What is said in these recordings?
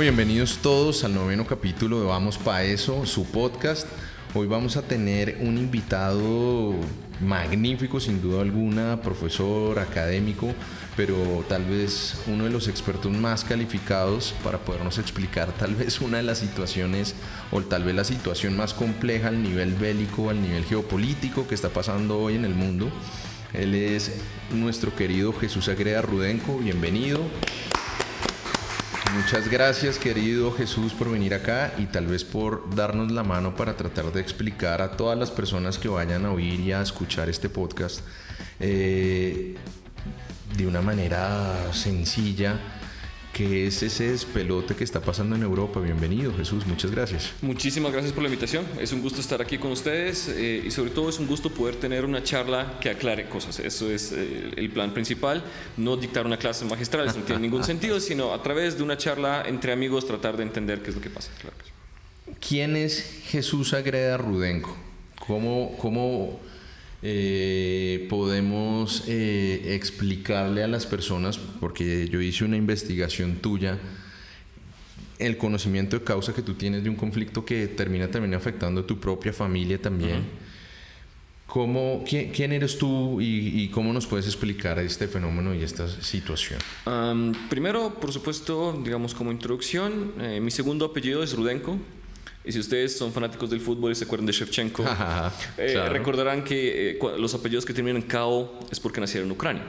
Bienvenidos todos al noveno capítulo de Vamos Pa' Eso, su podcast. Hoy vamos a tener un invitado magnífico, sin duda alguna, profesor, académico, pero tal vez uno de los expertos más calificados para podernos explicar tal vez una de las situaciones o tal vez la situación más compleja al nivel bélico, al nivel geopolítico que está pasando hoy en el mundo. Él es nuestro querido Jesús Agreda Rudenco, bienvenido. Muchas gracias querido Jesús por venir acá y tal vez por darnos la mano para tratar de explicar a todas las personas que vayan a oír y a escuchar este podcast eh, de una manera sencilla que es ese despelote que está pasando en Europa. Bienvenido, Jesús, muchas gracias. Muchísimas gracias por la invitación. Es un gusto estar aquí con ustedes eh, y sobre todo es un gusto poder tener una charla que aclare cosas. Eso es eh, el plan principal, no dictar una clase magistral, eso no tiene ningún sentido, sino a través de una charla entre amigos tratar de entender qué es lo que pasa. ¿Quién es Jesús Agreda Rudenco? ¿Cómo, cómo eh, podemos eh, explicarle a las personas, porque yo hice una investigación tuya, el conocimiento de causa que tú tienes de un conflicto que termina también afectando a tu propia familia también. ¿Cómo, quién, eres tú y, cómo nos puedes explicar este fenómeno y esta situación? primero, por supuesto, digamos como introducción, eh, mi segundo apellido es Rudenko. Y si ustedes son fanáticos del fútbol y se acuerdan de Shevchenko, eh, recordarán que eh, los apellidos que terminan en Kao es porque nacieron en Ucrania.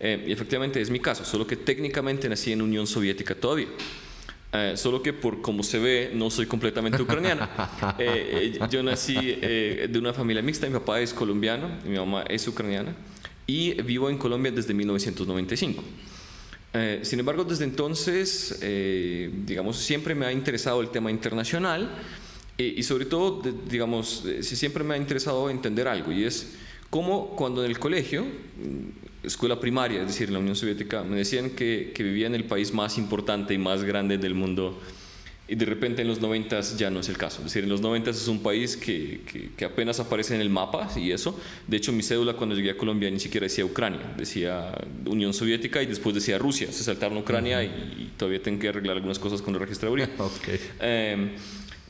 Eh, y efectivamente es mi caso, solo que técnicamente nací en Unión Soviética todavía. solo que por como se ve no soy completamente ucraniano. yo nací de una familia mixta, mi papá es colombiano, mi mamá es ucraniana y vivo en Colombia desde 1995. Eh, sin embargo, desde entonces, eh, digamos, siempre me ha interesado el tema internacional eh, y sobre todo, digamos, siempre me ha interesado entender algo y es cómo cuando en el colegio, mm, escuela primaria, es decir, en la Unión Soviética, me decían que, que vivía en el país más importante y más grande del mundo y de repente en los 90 ya no es el caso. Es decir, en los 90 es un país que, que, apenas aparece en el mapa y eso. De hecho, mi cédula cuando llegué a Colombia ni siquiera decía Ucrania, decía Unión Soviética y después decía Rusia. Se saltaron Ucrania y, todavía tengo que arreglar algunas cosas con la registraduría. okay. Em,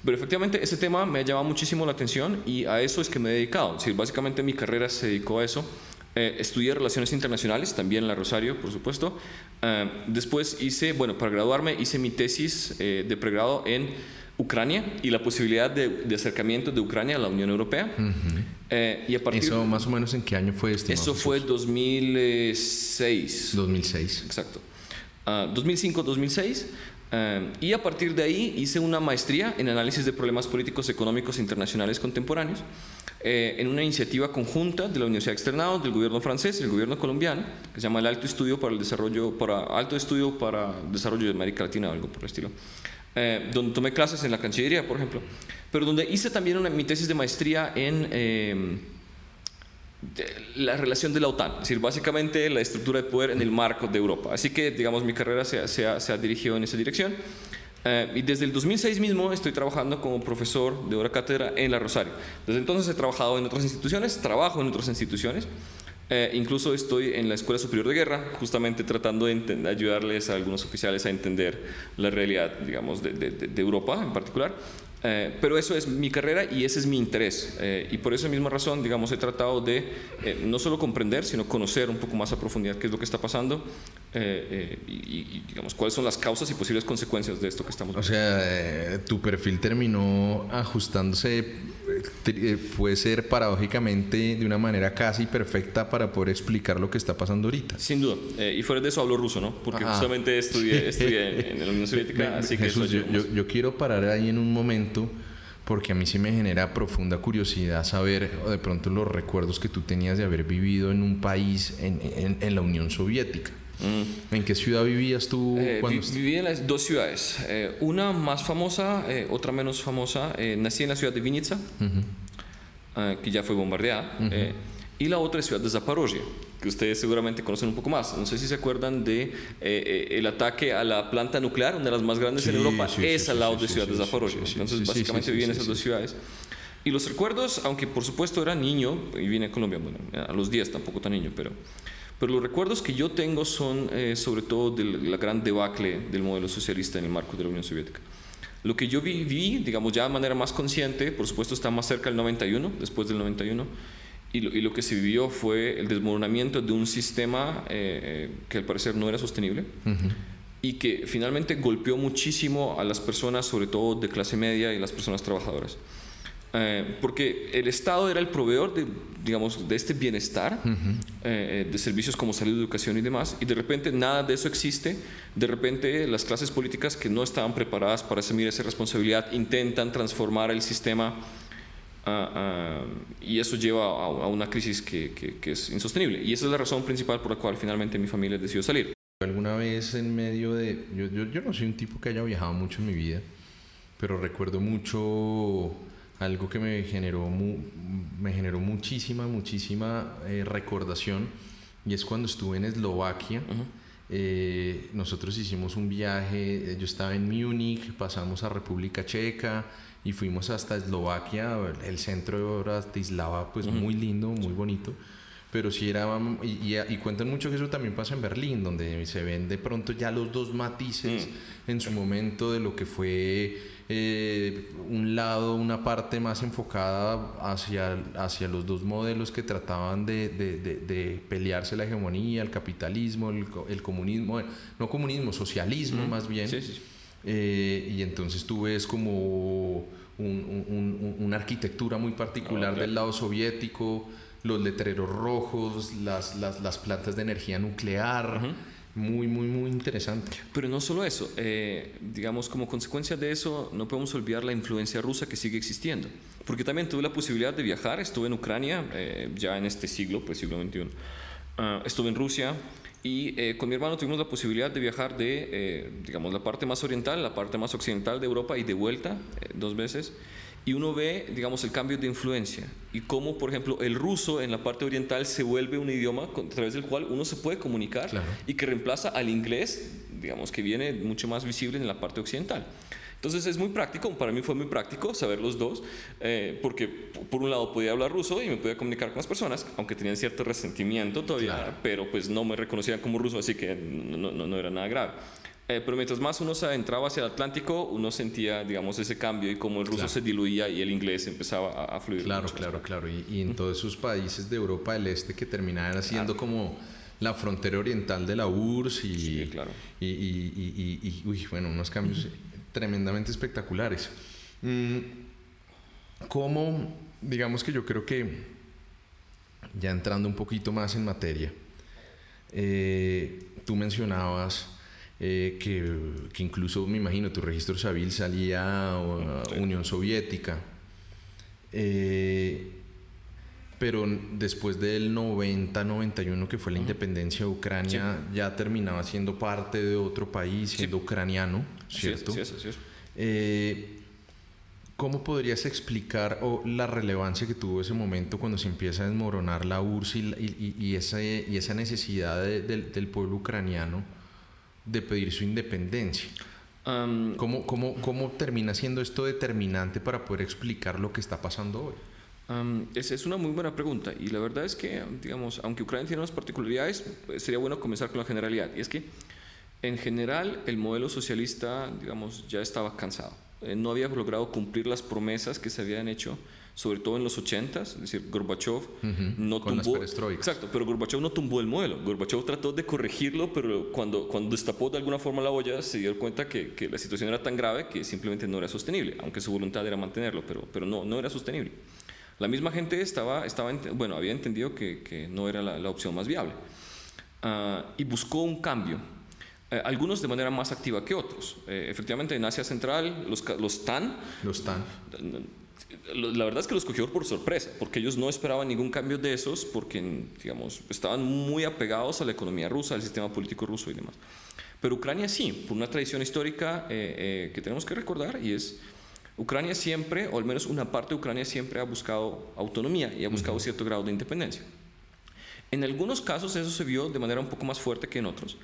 pero efectivamente ese tema me ha llamado muchísimo la atención y a eso es que me he dedicado. Es decir, básicamente mi carrera se dedicó a eso. Eh, estudié Relaciones Internacionales, también en la Rosario, por supuesto. Eh, después hice, bueno, para graduarme hice mi tesis eh, de pregrado en Ucrania y la posibilidad de, acercamiento de Ucrania a la Unión Europea. y a partir, ¿Eso más o menos en qué año fue este? Eso fue 2006. 2006. Exacto. 2005-2006. Ah, y a partir de ahí hice una maestría en análisis de problemas políticos económicos internacionales contemporáneos eh, en una iniciativa conjunta de la Universidad Externado, del gobierno francés y el gobierno colombiano, que se llama el Alto Estudio para el Desarrollo, para Alto Estudio para Desarrollo de América Latina o algo por el estilo, eh, donde tomé clases en la Cancillería, por ejemplo, pero donde hice también una, mi tesis de maestría en eh, la relación de la OTAN, es decir, básicamente la estructura de poder en el marco de Europa. Así que, digamos, mi carrera se, se, ha, se ha dirigido en esa dirección. Eh, y desde el 2006 mismo estoy trabajando como profesor de hora cátedra en la Rosario. Desde entonces he trabajado en otras instituciones, trabajo en otras instituciones. Eh, incluso estoy en la Escuela Superior de Guerra, justamente tratando de ayudarles a algunos oficiales a entender la realidad, digamos, de, de Europa en particular. Eh, pero eso es mi carrera y ese es mi interés. Eh, y por esa misma razón, digamos, he tratado de eh, no solo comprender, sino conocer un poco más a profundidad qué es lo que está pasando y, digamos, cuáles son las causas y posibles consecuencias de esto que estamos viendo. O sea, tu perfil terminó ajustándose, puede ser paradójicamente de una manera casi perfecta para poder explicar lo que está pasando ahorita. Sin duda. y fuera de eso hablo ruso, ¿no? Porque justamente estudié, estudié en, la Unión Soviética, así que... yo, yo quiero parar ahí en un momento porque a mí sí me genera profunda curiosidad saber de pronto los recuerdos que tú tenías de haber vivido en un país en, en, la Unión Soviética. Mm. ¿En qué ciudad vivías tú? Eh, viví en las dos ciudades, eh, una más famosa, eh, otra menos famosa. nací en la ciudad de Vinica, que ya fue bombardeada, y la otra es ciudad de Zaporozhye, que ustedes seguramente conocen un poco más. No sé si se acuerdan de eh, eh, el ataque a la planta nuclear, una de las más grandes en Europa, es al lado de Ciudad de Zaporozhye. Entonces, básicamente viví en esas dos ciudades. Y los recuerdos, aunque por supuesto era niño y vine a Colombia, bueno, a los 10 tampoco tan niño, pero Pero los recuerdos que yo tengo son eh, sobre todo de la gran debacle del modelo socialista en el marco de la Unión Soviética. Lo que yo viví, digamos, ya de manera más consciente, por supuesto está más cerca del 91, después del 91, y lo, y lo que se vivió fue el desmoronamiento de un sistema eh, que al parecer no era sostenible y que finalmente golpeó muchísimo a las personas, sobre todo de clase media y las personas trabajadoras. Eh, porque el Estado era el proveedor de, digamos, de este bienestar, eh, de servicios como salud, educación y demás, y de repente nada de eso existe. De repente las clases políticas que no estaban preparadas para asumir esa responsabilidad intentan transformar el sistema ah, ah, y eso lleva a, una crisis que, que, es insostenible. Y esa es la razón principal por la cual finalmente mi familia decidió salir. Alguna vez en medio de... Yo, yo, yo no soy un tipo que haya viajado mucho en mi vida, pero recuerdo mucho algo que me generó, me generó muchísima, muchísima eh, recordación y es cuando estuve en Eslovaquia. Eh, nosotros hicimos un viaje, eh, yo estaba en Múnich, pasamos a República Checa y fuimos hasta Eslovaquia, el centro de Bratislava, pues muy lindo, muy bonito pero sí era, y, y, cuentan mucho que eso también pasa en Berlín, donde se ven de pronto ya los dos matices mm. en su momento de lo que fue eh, un lado, una parte más enfocada hacia, hacia los dos modelos que trataban de, de, de, pelearse la hegemonía, el capitalismo, el, comunismo, no comunismo, socialismo más bien. Eh, y entonces tú ves como un, una arquitectura muy particular del lado soviético, los letreros rojos, las, las, las plantas de energía nuclear. Muy, muy, muy interesante. Pero no solo eso, eh, digamos, como consecuencia de eso, no podemos olvidar la influencia rusa que sigue existiendo. Porque también tuve la posibilidad de viajar, estuve en Ucrania, eh, ya en este siglo, pues siglo XXI. Ah, estuve en Rusia y eh, con mi hermano tuvimos la posibilidad de viajar de, digamos, la parte más oriental, la parte más occidental de Europa y de vuelta dos veces y uno ve, digamos, el cambio de influencia y cómo, por ejemplo, el ruso en la parte oriental se vuelve un idioma a través del cual uno se puede comunicar y que reemplaza al inglés, digamos, que viene mucho más visible en la parte occidental. Entonces es muy práctico, para mí fue muy práctico saber los dos, eh, porque por un lado podía hablar ruso y me podía comunicar con las personas, aunque tenían cierto resentimiento todavía, pero pues no me reconocían como ruso, así que no, no, no era nada grave. Eh, pero mientras más uno se adentraba hacia el Atlántico, uno sentía, digamos, ese cambio y cómo el ruso se diluía y el inglés empezaba a, fluir. Claro, claro, claro. Y, en todos esos países de Europa del Este que terminaban siendo como la frontera oriental de la URSS y, sí, claro. y, y, uy, bueno, unos cambios tremendamente espectaculares. Mm, ¿Cómo, digamos que yo creo que, ya entrando un poquito más en materia, eh, tú mencionabas eh, que, que, incluso me imagino tu registro civil salía a Unión Soviética. Eh, pero después del 90-91 que fue la independencia de Ucrania, ya terminaba siendo parte de otro país, siendo ucraniano, ¿cierto? Sí, sí, eh, ¿Cómo podrías explicar la relevancia que tuvo ese momento cuando se empieza a desmoronar la URSS y, y, esa, y esa, necesidad del pueblo ucraniano de pedir su independencia. ¿Cómo, cómo, cómo, termina siendo esto determinante para poder explicar lo que está pasando hoy? esa es una muy buena pregunta y la verdad es que, digamos, aunque Ucrania tiene unas particularidades, pues, sería bueno comenzar con la generalidad. Y es que, en general, el modelo socialista, digamos, ya estaba cansado. Eh, no había logrado cumplir las promesas que se habían hecho sobre todo en los 80 es decir, Gorbachev no tumbó... Exacto, pero Gorbachev no tumbó el modelo. Gorbachev trató de corregirlo, pero cuando, cuando destapó de alguna forma la olla, se dio cuenta que, que, la situación era tan grave que simplemente no era sostenible, aunque su voluntad era mantenerlo, pero, pero no, no era sostenible. La misma gente estaba, estaba bueno, había entendido que, que no era la, opción más viable ah, y buscó un cambio. Eh, algunos de manera más activa que otros. Eh, efectivamente, en Asia Central, los, los TAN. Los TAN la verdad es que los cogió por sorpresa, porque ellos no esperaban ningún cambio de esos, porque, digamos, estaban muy apegados a la economía rusa, al sistema político ruso y demás. Pero Ucrania sí, por una tradición histórica eh, eh, que tenemos que recordar, y es, Ucrania siempre, o al menos una parte de Ucrania siempre ha buscado autonomía y ha buscado cierto grado de independencia. En algunos casos eso se vio de manera un poco más fuerte que en otros.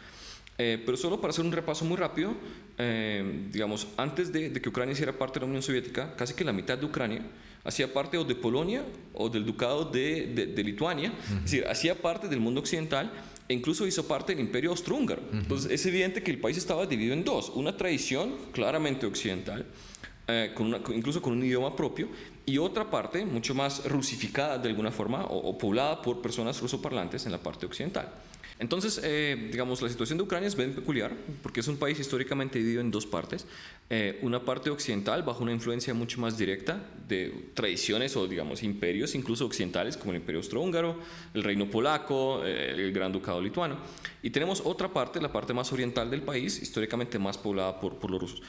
Eh, pero solo para hacer un repaso muy rápido, eh, digamos, antes de, que Ucrania hiciera parte de la Unión Soviética, casi que la mitad de Ucrania hacía parte o de Polonia o del Ducado de, de, Lituania, es decir, hacía parte del mundo occidental e incluso hizo parte del imperio austrohúngaro. Entonces es evidente que el país estaba dividido en dos, una tradición claramente occidental, eh, con incluso con un idioma propio, y otra parte mucho más rusificada de alguna forma o, o poblada por personas rusoparlantes en la parte occidental. Entonces, eh, digamos, la situación de Ucrania es bien peculiar porque es un país históricamente dividido en dos partes. Eh, una parte occidental bajo una influencia mucho más directa de tradiciones o, digamos, imperios incluso occidentales como el Imperio Austrohúngaro, el Reino Polaco, eh, el Gran Ducado Lituano. Y tenemos otra parte, la parte más oriental del país, históricamente más poblada por, por los rusos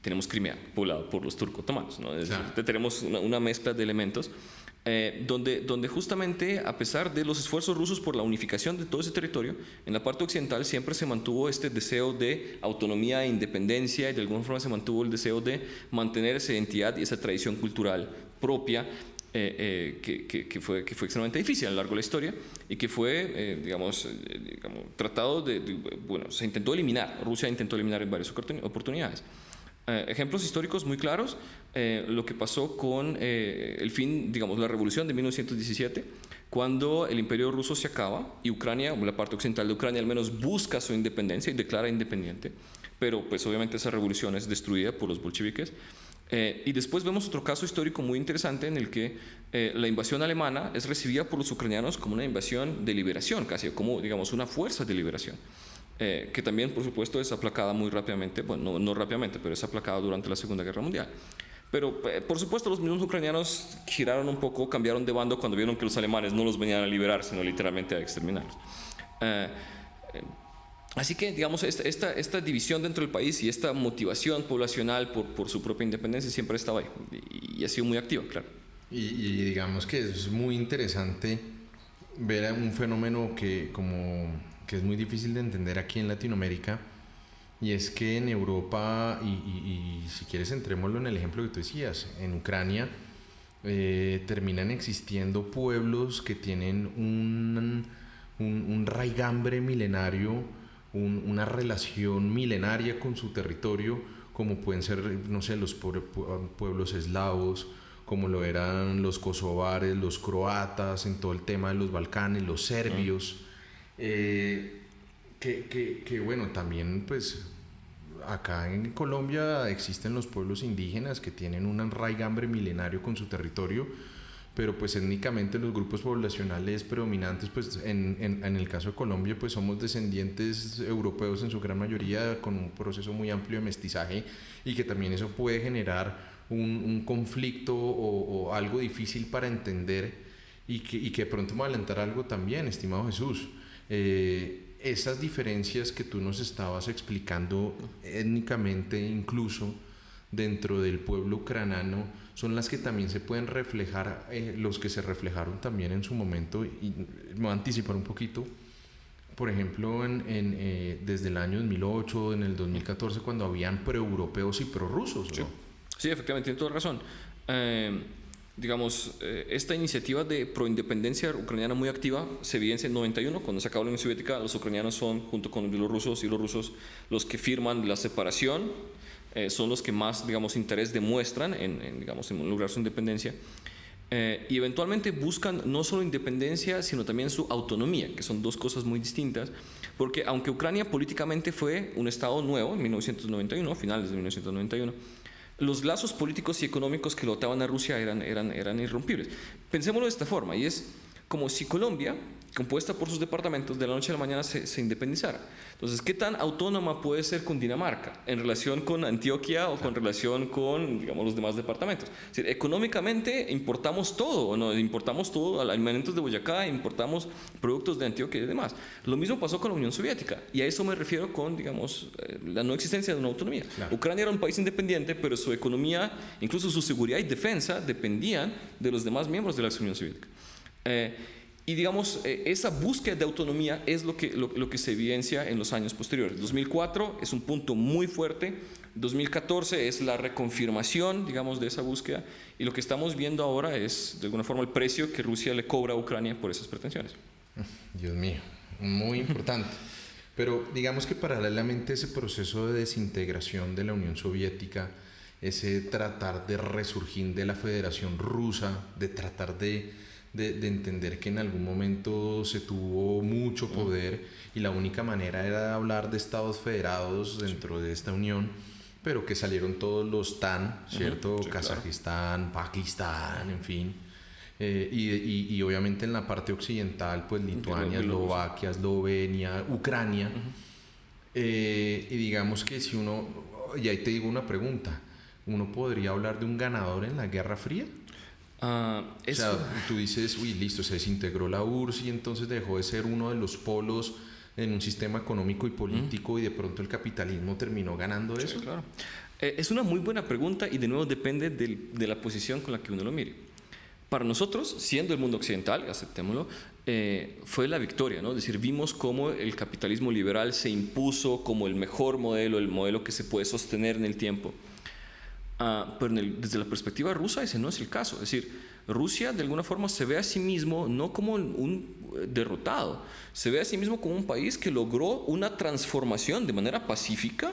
tenemos Crimea, poblada por los turcos otomanos. ¿no? Tenemos una, una, mezcla de elementos eh, donde, donde justamente, a pesar de los esfuerzos rusos por la unificación de todo ese territorio, en la parte occidental siempre se mantuvo este deseo de autonomía e independencia y de alguna forma se mantuvo el deseo de mantener esa identidad y esa tradición cultural propia eh, eh, que, fue, que fue extremadamente difícil a lo largo de la historia y que fue, digamos, tratado de, bueno, se intentó eliminar, Rusia intentó eliminar en varias oportunidades. Eh, ejemplos históricos muy claros, eh, lo que pasó con eh, el fin, digamos, la revolución de 1917, cuando el imperio ruso se acaba y Ucrania, la parte occidental de Ucrania al menos busca su independencia y declara independiente, pero pues obviamente esa revolución es destruida por los bolcheviques. y después vemos otro caso histórico muy interesante en el que la invasión alemana es recibida por los ucranianos como una invasión de liberación, casi como, digamos, una fuerza de liberación. Eh, que también, por supuesto, es aplacada muy rápidamente, bueno, no, rápidamente, pero es aplacada durante la Segunda Guerra Mundial. Pero, eh, por supuesto, los mismos ucranianos giraron un poco, cambiaron de bando cuando vieron que los alemanes no los venían a liberar, sino literalmente a exterminarlos. Eh, así que, digamos, esta, esta, división dentro del país y esta motivación poblacional por, por su propia independencia siempre estaba ahí y, ha sido muy activa, claro. Y, y digamos que es muy interesante ver un fenómeno que, como que es muy difícil de entender aquí en Latinoamérica, y es que en Europa, y, si quieres entrémoslo en el ejemplo que tú decías, en Ucrania eh, terminan existiendo pueblos que tienen un, un, raigambre milenario, una relación milenaria con su territorio, como pueden ser, no sé, los pueblos eslavos, como lo eran los kosovares, los croatas, en todo el tema de los Balcanes, los serbios. Eh, que, que, bueno, también pues acá en Colombia existen los pueblos indígenas que tienen un raigambre milenario con su territorio, pero pues étnicamente los grupos poblacionales predominantes, pues en, en, en, el caso de Colombia, pues somos descendientes europeos en su gran mayoría, con un proceso muy amplio de mestizaje y que también eso puede generar un, un conflicto o, o, algo difícil para entender y que, y que pronto va a alentar algo también, estimado Jesús. Eh, esas diferencias que tú nos estabas explicando étnicamente incluso dentro del pueblo ucraniano son las que también se pueden reflejar, eh, los que se reflejaron también en su momento, y me voy a anticipar un poquito, por ejemplo, en, eh, desde el año 2008, en el 2014, cuando habían pro-europeos y pro-rusos. Sí. sí. efectivamente, tiene toda razón digamos, eh, esta iniciativa de proindependencia ucraniana muy activa se evidencia en 91, cuando se acabó la Unión Soviética, los ucranianos son, junto con los rusos y los rusos, los que firman la separación, eh, son los que más, digamos, interés demuestran en, digamos, en lograr su independencia. Eh, y eventualmente buscan no solo independencia, sino también su autonomía, que son dos cosas muy distintas, porque aunque Ucrania políticamente fue un Estado nuevo en 1991, finales de 1991, los lazos políticos y económicos que lo ataban a Rusia eran, eran, eran irrompibles. Pensémoslo de esta forma, y es como si Colombia compuesta por sus departamentos, de la noche a la mañana se, se, independizara. Entonces, ¿qué tan autónoma puede ser Cundinamarca en relación con Antioquia o con relación con, digamos, los demás departamentos? Es decir, económicamente importamos todo, ¿no? importamos todo, alimentos de Boyacá, importamos productos de Antioquia y demás. Lo mismo pasó con la Unión Soviética, y a eso me refiero con, digamos, eh, la no existencia de una autonomía. Ucrania era un país independiente, pero su economía, incluso su seguridad y defensa, dependían de los demás miembros de la Unión Soviética. Eh, y digamos, eh, esa búsqueda de autonomía es lo que, lo, que se evidencia en los años posteriores. 2004 es un punto muy fuerte, 2014 es la reconfirmación, digamos, de esa búsqueda, y lo que estamos viendo ahora es, de alguna forma, el precio que Rusia le cobra a Ucrania por esas pretensiones. Dios mío, muy importante. Pero digamos que paralelamente ese proceso de desintegración de la Unión Soviética, ese tratar de resurgir de la Federación Rusa, de tratar de de, entender que en algún momento se tuvo mucho poder y la única manera era hablar de estados federados dentro de esta unión, pero que salieron todos los TAN, ¿cierto? Kazajistán, Pakistán, en fin. Eh, y, y, obviamente en la parte occidental, pues Lituania, Eslovaquia, Eslovenia, Ucrania. Eh, y digamos que si uno, y ahí te digo una pregunta, ¿uno podría hablar de un ganador en la Guerra Fría? Uh, o sea, tú dices, uy, listo, se desintegró la URSS y entonces dejó de ser uno de los polos en un sistema económico y político y de pronto el capitalismo terminó ganando eso. Claro. Eh, es una muy buena pregunta y de nuevo depende de la posición con la que uno lo mire. Para nosotros, siendo el mundo occidental, aceptémoslo, eh, fue la victoria, ¿no? Es decir, vimos cómo el capitalismo liberal se impuso como el mejor modelo, el modelo que se puede sostener en el tiempo. Ah, pero desde la perspectiva rusa ese no es el caso. Es decir, Rusia de alguna forma se ve a sí mismo no como un eh, derrotado, se ve a sí mismo como un país que logró una transformación de manera pacífica,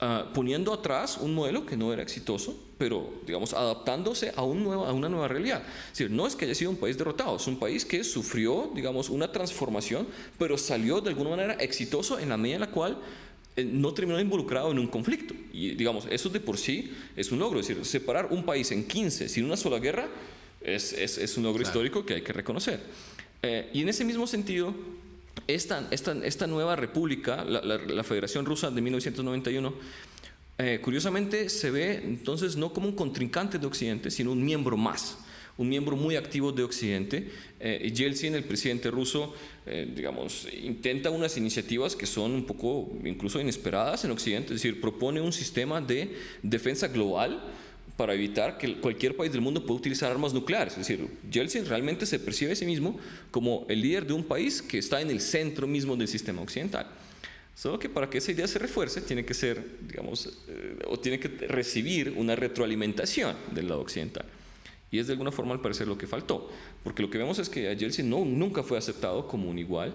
ah, poniendo atrás un modelo que no era exitoso, pero digamos adaptándose a, un nuevo, a una nueva realidad. Es decir, no es que haya sido un país derrotado, es un país que sufrió, digamos, una transformación, pero salió de alguna manera exitoso en la medida en la cual no terminó involucrado en un conflicto. Y digamos, eso de por sí es un logro. Es decir, separar un país en 15 sin una sola guerra es, es, es un logro histórico que hay que reconocer. Eh, y en ese mismo sentido, esta, esta, esta nueva república, la, la, Federación Rusa de 1991, eh, curiosamente se ve entonces no como un contrincante de Occidente, sino un miembro más un miembro muy activo de Occidente. Eh, Yeltsin, el presidente ruso, eh, digamos, intenta unas iniciativas que son un poco incluso inesperadas en Occidente, es decir, propone un sistema de defensa global para evitar que cualquier país del mundo pueda utilizar armas nucleares. Es decir, Yeltsin realmente se percibe a sí mismo como el líder de un país que está en el centro mismo del sistema occidental. Solo que para que esa idea se refuerce tiene que ser, digamos, eh, o tiene que recibir una retroalimentación del lado occidental. Y es de alguna forma al parecer lo que faltó, porque lo que vemos es que a Yeltsin no, nunca fue aceptado como un igual.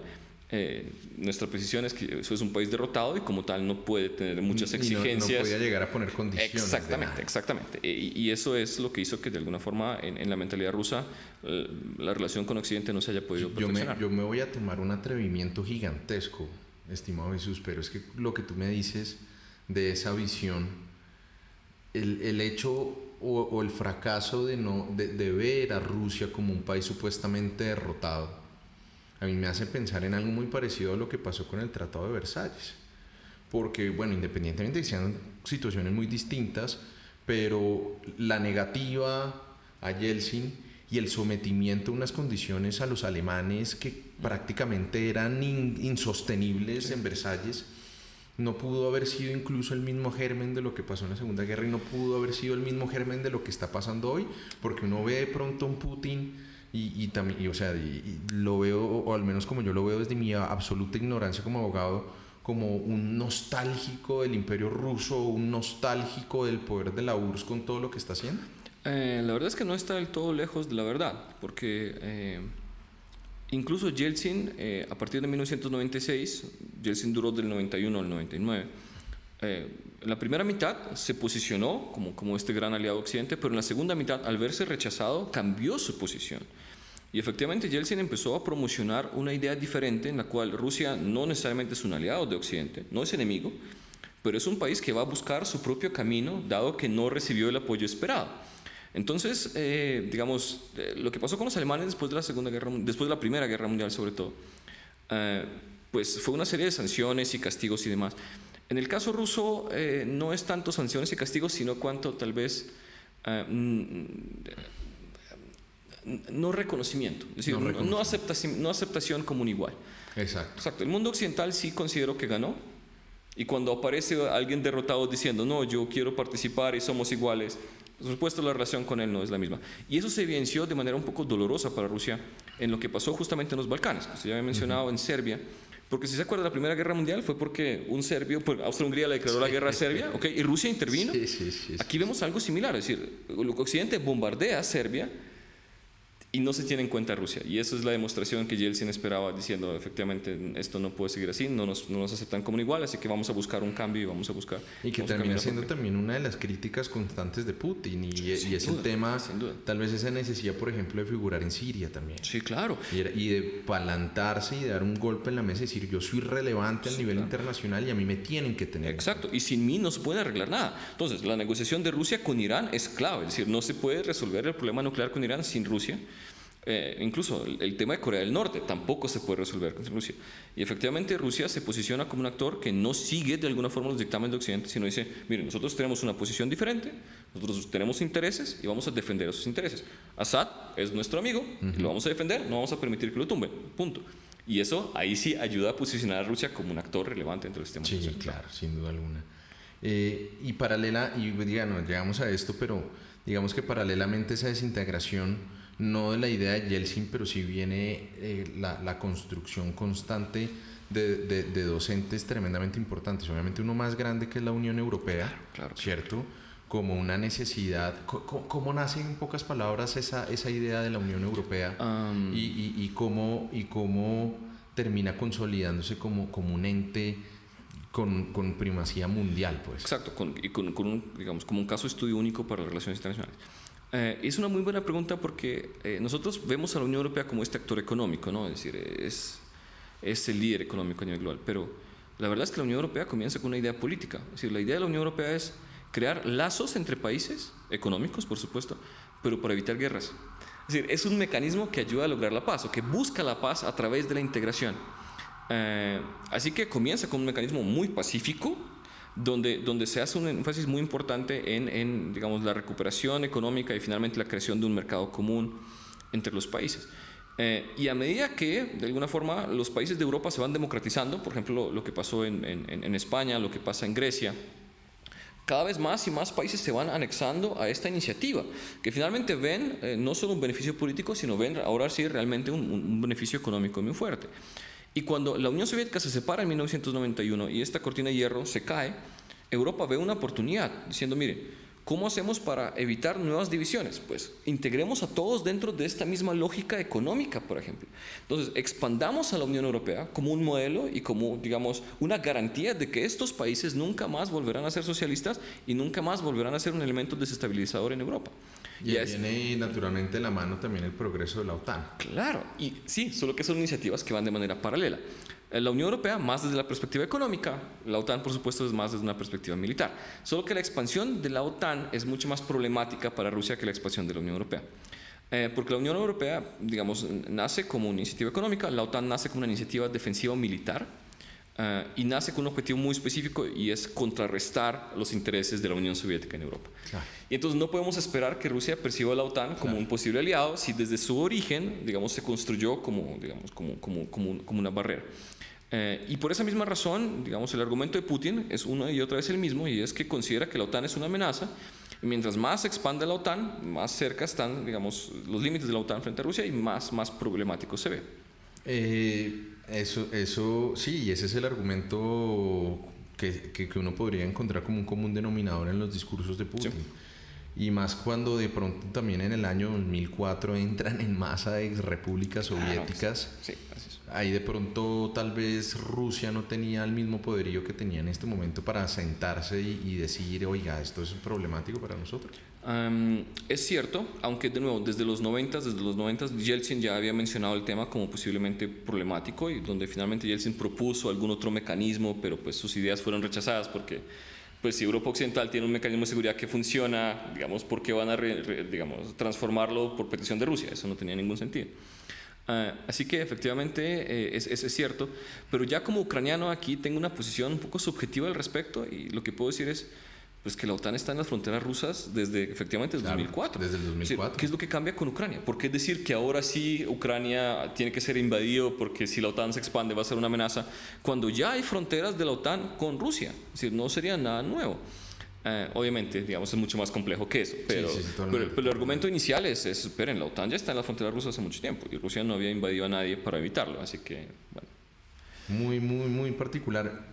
Eh, nuestra posición es que eso es un país derrotado y como tal no puede tener muchas exigencias. No, podía llegar a poner condiciones. Exactamente, exactamente. Y, eso es lo que hizo que de alguna forma en, la mentalidad rusa eh, la relación con Occidente no se haya podido yo me, yo me voy a tomar un atrevimiento gigantesco, estimado Jesús, pero es que lo que tú me dices de esa visión, el, el hecho o, el fracaso de, no, de, de, ver a Rusia como un país supuestamente derrotado, a mí me hace pensar en algo muy parecido a lo que pasó con el Tratado de Versalles. Porque, bueno, independientemente de que sean situaciones muy distintas, pero la negativa a Yeltsin y el sometimiento a unas condiciones a los alemanes que prácticamente eran insostenibles en Versalles, no pudo haber sido incluso el mismo germen de lo que pasó en la Segunda Guerra y no pudo haber sido el mismo germen de lo que está pasando hoy, porque uno ve de pronto un Putin y, también, o sea, lo veo, o al menos como yo lo veo desde mi absoluta ignorancia como abogado, como un nostálgico del imperio ruso, un nostálgico del poder de la URSS con todo lo que está haciendo. Eh, la verdad es que no está del todo lejos de la verdad, porque... Eh, Incluso Yeltsin, eh, a partir de 1996, Yeltsin duró del 91 al 99. Eh, en la primera mitad se posicionó como, como este gran aliado occidente, pero en la segunda mitad, al verse rechazado, cambió su posición. Y efectivamente Yeltsin empezó a promocionar una idea diferente en la cual Rusia no necesariamente es un aliado de Occidente, no es enemigo, pero es un país que va a buscar su propio camino dado que no recibió el apoyo esperado. Entonces, eh, digamos, eh, lo que pasó con los alemanes después de la Segunda Guerra, después de la Primera Guerra Mundial sobre todo, eh, pues fue una serie de sanciones y castigos y demás. En el caso ruso no es tanto sanciones y castigos, sino cuanto tal vez mm, no reconocimiento, es decir, no, aceptación, no aceptación como un igual. Exacto. Exacto. El mundo occidental sí considero que ganó. Y cuando aparece alguien derrotado diciendo, no, yo quiero participar y somos iguales, por supuesto, la relación con él no es la misma. Y eso se evidenció de manera un poco dolorosa para Rusia en lo que pasó justamente en los Balcanes, que se ya había mencionado en Serbia. Porque si se acuerda, la Primera Guerra Mundial fue porque un serbio, pues, Austria-Hungría le declaró la guerra a Serbia, ¿okay? y Rusia intervino. Sí, sí, Aquí vemos algo similar, es decir, Occidente bombardea a Serbia y no se tiene en cuenta Rusia. Y eso es la demostración que Yeltsin esperaba, diciendo efectivamente esto no puede seguir así, no nos, no nos aceptan como igual, así que vamos a buscar un cambio y vamos a buscar. Y que termina siendo también una de las críticas constantes de Putin, y, y es el tema, tal vez esa necesidad, por ejemplo, de figurar en Siria también. Sí, claro. Y, y de palantarse y dar un golpe en la mesa y decir, yo soy relevante a nivel internacional y a mí me tienen que tener. Exacto, y sin mí no se puede arreglar nada. Entonces, la negociación de Rusia con Irán es clave, es decir, no se puede resolver el problema nuclear con Irán sin Rusia. Eh, incluso el, tema de Corea del Norte tampoco se puede resolver con Rusia. Y efectivamente Rusia se posiciona como un actor que no sigue de alguna forma los dictámenes de Occidente, sino dice, miren, nosotros tenemos una posición diferente, nosotros tenemos intereses y vamos a defender esos intereses. Assad es nuestro amigo, y lo vamos a defender, no vamos a permitir que lo tumben, punto. Y eso ahí sí ayuda a posicionar a Rusia como un actor relevante dentro del sistema. Sí, claro, sin duda alguna. Eh, y paralela, y digamos, llegamos a esto, pero digamos que paralelamente esa desintegración no de la idea de Yeltsin, pero sí viene eh, la, la, construcción constante de, de, docentes tremendamente importantes. Obviamente uno más grande que es la Unión Europea, claro, ¿cierto? Como una necesidad. ¿Cómo, nace en pocas palabras esa, esa idea de la Unión Europea y, y, y, cómo, y cómo termina consolidándose como, como un ente con, con primacía mundial? Pues? Exacto, con, y con, con un, digamos, como un caso de estudio único para las relaciones internacionales. Eh, es una muy buena pregunta porque eh, nosotros vemos a la Unión Europea como este actor económico, ¿no? Es decir, es, es el líder económico a nivel global. Pero la verdad es que la Unión Europea comienza con una idea política. Es decir, la idea de la Unión Europea es crear lazos entre países, económicos, por supuesto, pero para evitar guerras. Es decir, es un mecanismo que ayuda a lograr la paz o que busca la paz a través de la integración. Eh, así que comienza con un mecanismo muy pacífico, donde, donde se hace un énfasis muy importante en, en, digamos, la recuperación económica y finalmente la creación de un mercado común entre los países. Eh, y a medida que, de alguna forma, los países de Europa se van democratizando, por ejemplo, lo, que pasó en, en, en, España, lo que pasa en Grecia, cada vez más y más países se van anexando a esta iniciativa, que finalmente ven eh, no solo un beneficio político, sino ven ahora sí realmente un, un beneficio económico muy fuerte. Y cuando la Unión Soviética se separa en 1991 y esta cortina de hierro se cae, Europa ve una oportunidad diciendo, mire, ¿Cómo hacemos para evitar nuevas divisiones? Pues integremos a todos dentro de esta misma lógica económica, por ejemplo. Entonces, expandamos a la Unión Europea como un modelo y como, digamos, una garantía de que estos países nunca más volverán a ser socialistas y nunca más volverán a ser un elemento desestabilizador en Europa. Y, viene naturalmente la mano también el progreso de la OTAN. Claro, y sí, solo que son iniciativas que van de manera paralela. Eh, la Unión Europea más desde la perspectiva económica, la OTAN por supuesto es más desde una perspectiva militar. Solo que la expansión de la OTAN es mucho más problemática para Rusia que la expansión de la Unión Europea. Eh, porque la Unión Europea, digamos, nace como una iniciativa económica, la OTAN nace como una iniciativa defensiva militar eh, y nace con un objetivo muy específico y es contrarrestar los intereses de la Unión Soviética en Europa. Y entonces no podemos esperar que Rusia perciba a la OTAN como un posible aliado si desde su origen, digamos, se construyó como, digamos, como, como, como, como una barrera. Eh, y por esa misma razón, digamos, el argumento de Putin es una y otra vez el mismo, y es que considera que la OTAN es una amenaza, y mientras más se expande la OTAN, más cerca están, digamos, los límites de la OTAN frente a Rusia y más, más problemático se ve. Eh, eso, eso, sí, y ese es el argumento que, que, uno podría encontrar como un común denominador en los discursos de Putin. Y más cuando de pronto también en el año 2004 entran en masa de repúblicas soviéticas. sí, ahí de pronto tal vez Rusia no tenía el mismo poderío que tenía en este momento para sentarse y, decir, oiga, esto es problemático para nosotros. Es cierto, aunque de nuevo, desde los 90, desde los 90 Yeltsin ya había mencionado el tema como posiblemente problemático y donde finalmente Yeltsin propuso algún otro mecanismo, pero pues sus ideas fueron rechazadas porque pues si Europa Occidental tiene un mecanismo de seguridad que funciona, digamos, ¿por qué van a digamos, transformarlo por petición de Rusia? Eso no tenía ningún sentido. Ah, así que efectivamente eh, es, es, cierto, pero ya como ucraniano aquí tengo una posición un poco subjetiva al respecto y lo que puedo decir es pues que la OTAN está en las fronteras rusas desde efectivamente desde 2004. Desde el 2004. ¿Qué es lo que cambia con Ucrania? ¿Por qué decir que ahora sí Ucrania tiene que ser invadido porque si la OTAN se expande va a ser una amenaza cuando ya hay fronteras de la OTAN con Rusia? Es decir, no sería nada nuevo. Eh, obviamente, digamos, es mucho más complejo que eso, pero, pero, el argumento inicial es, es, esperen, la OTAN ya está en la frontera rusa hace mucho tiempo y Rusia no había invadido a nadie para evitarlo, así que, bueno. Muy, muy, muy particular.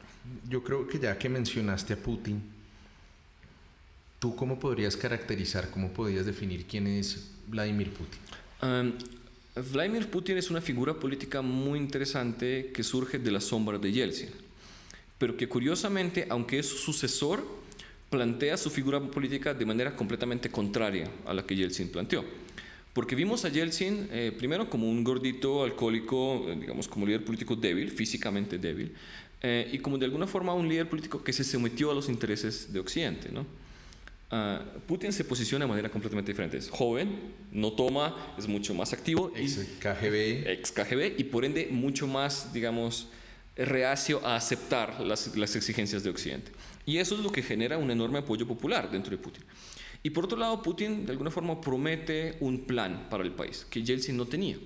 Yo creo que ya que mencionaste a Putin, ¿tú cómo podrías caracterizar, cómo podrías definir quién es Vladimir Putin? Um, Vladimir Putin es una figura política muy interesante que surge de la sombra de Yeltsin, pero que curiosamente, aunque es su sucesor, plantea su figura política de manera completamente contraria a la que Yeltsin planteó. Porque vimos a Yeltsin eh, primero como un gordito alcohólico, eh, digamos como líder político débil, físicamente débil, eh, y como de alguna forma un líder político que se sometió a los intereses de Occidente. ¿no? Ah, Putin se posiciona de manera completamente diferente. Es joven, no toma, es mucho más activo. Ex KGB. Ex KGB y por ende mucho más, digamos, reacio a aceptar las, las exigencias de Occidente. Y eso es lo que genera un enorme apoyo popular dentro de Putin. Y por otro lado, Putin de alguna forma promete un plan para el país que Yeltsin no tenía.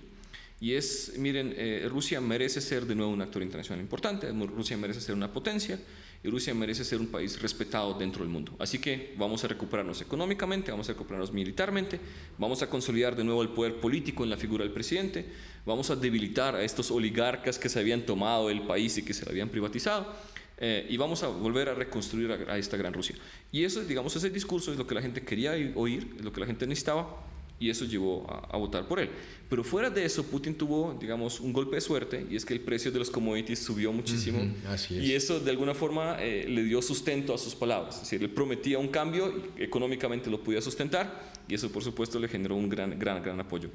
Y es, miren, eh, Rusia merece ser de nuevo un actor internacional importante, Rusia merece ser una potencia y Rusia merece ser un país respetado dentro del mundo. Así que vamos a recuperarnos económicamente, vamos a recuperarnos militarmente, vamos a consolidar de nuevo el poder político en la figura del presidente, vamos a debilitar a estos oligarcas que se habían tomado el país y que se lo habían privatizado. Eh, y vamos a volver a reconstruir a, a, esta gran Rusia. Y eso, digamos, ese discurso es lo que la gente quería oír, es lo que la gente necesitaba, y eso llevó a, votar por él. Pero fuera de eso, Putin tuvo, digamos, un golpe de suerte y es que el precio de los commodities subió muchísimo. así es. Y eso de alguna forma eh, le dio sustento a sus palabras. Es decir, él prometía un cambio y económicamente lo podía sustentar y eso por supuesto le generó un gran, gran, gran apoyo.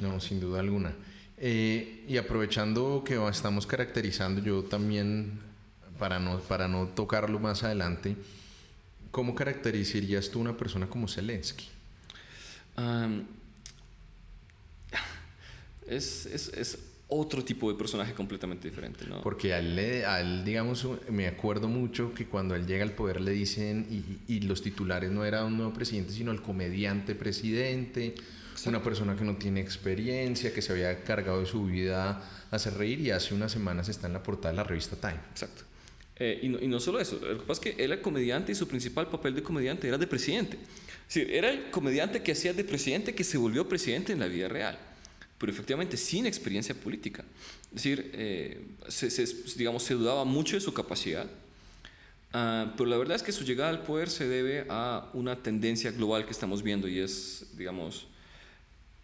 No, sin duda alguna. Eh, y aprovechando que estamos caracterizando, yo también, para no, para no tocarlo más adelante, ¿cómo caracterizarías tú una persona como Zelensky? Es, es, es, otro tipo de personaje completamente diferente, ¿no? Porque a él, digamos, me acuerdo mucho que cuando él llega al poder le dicen, y, y los titulares no era un nuevo presidente, sino el comediante presidente, una persona que no tiene experiencia, que se había cargado de su vida a hacer reír y hace unas semanas está en la portada de la revista Time. Exacto. Eh, y, no, y, no, solo eso, lo que pasa es que él era comediante y su principal papel de comediante era de presidente. Es decir, era el comediante que hacía de presidente que se volvió presidente en la vida real, pero efectivamente sin experiencia política. Es decir, eh, se, digamos, se dudaba mucho de su capacidad, uh, pero la verdad es que su llegada al poder se debe a una tendencia global que estamos viendo y es, digamos,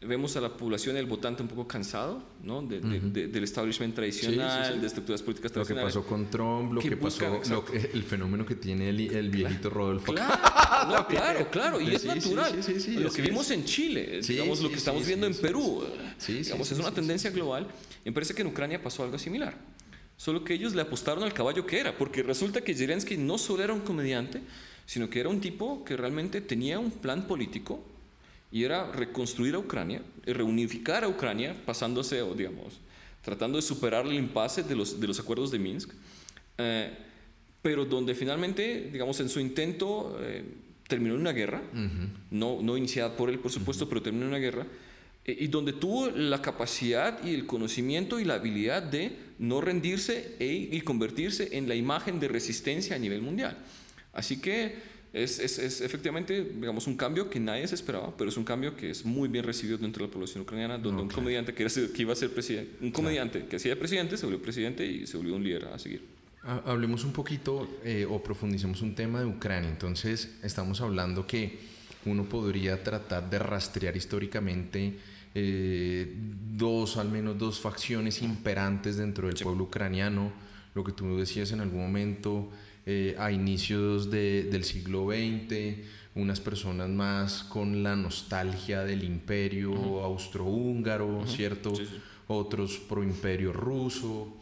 vemos a la población el votante un poco cansado ¿no? de, de, del establishment tradicional, de estructuras políticas tradicionales. Lo que pasó con Trump, lo que, pasó, el fenómeno que tiene el, el viejito Rodolfo. Claro, claro, claro, y es natural. lo que vimos en Chile, digamos, lo que estamos viendo en Perú, digamos, es una tendencia global. Me parece que en Ucrania pasó algo similar. Solo que ellos le apostaron al caballo que era, porque resulta que Zelensky no solo era un comediante, sino que era un tipo que realmente tenía un plan político y era reconstruir a Ucrania, reunificar a Ucrania, pasándose, o digamos, tratando de superar el impasse de los, de los acuerdos de Minsk, eh, pero donde finalmente, digamos, en su intento eh, terminó en una guerra, no, no iniciada por él, por supuesto, pero terminó en una guerra, eh, y donde tuvo la capacidad y el conocimiento y la habilidad de no rendirse e, y convertirse en la imagen de resistencia a nivel mundial. Así que es, es, es, efectivamente, digamos, un cambio que nadie se esperaba, pero es un cambio que es muy bien recibido dentro de la población ucraniana, donde un comediante que, que, iba a ser presidente, un comediante que hacía presidente, se volvió presidente y se volvió un líder a seguir. Hablemos un poquito eh, o profundicemos un tema de Ucrania. Entonces, estamos hablando que uno podría tratar de rastrear históricamente eh, dos, al menos dos facciones imperantes dentro del pueblo ucraniano. Lo que tú decías en algún momento, eh, a inicios del siglo XX, unas personas más con la nostalgia del imperio austrohúngaro, ¿cierto? Otros pro imperio ruso,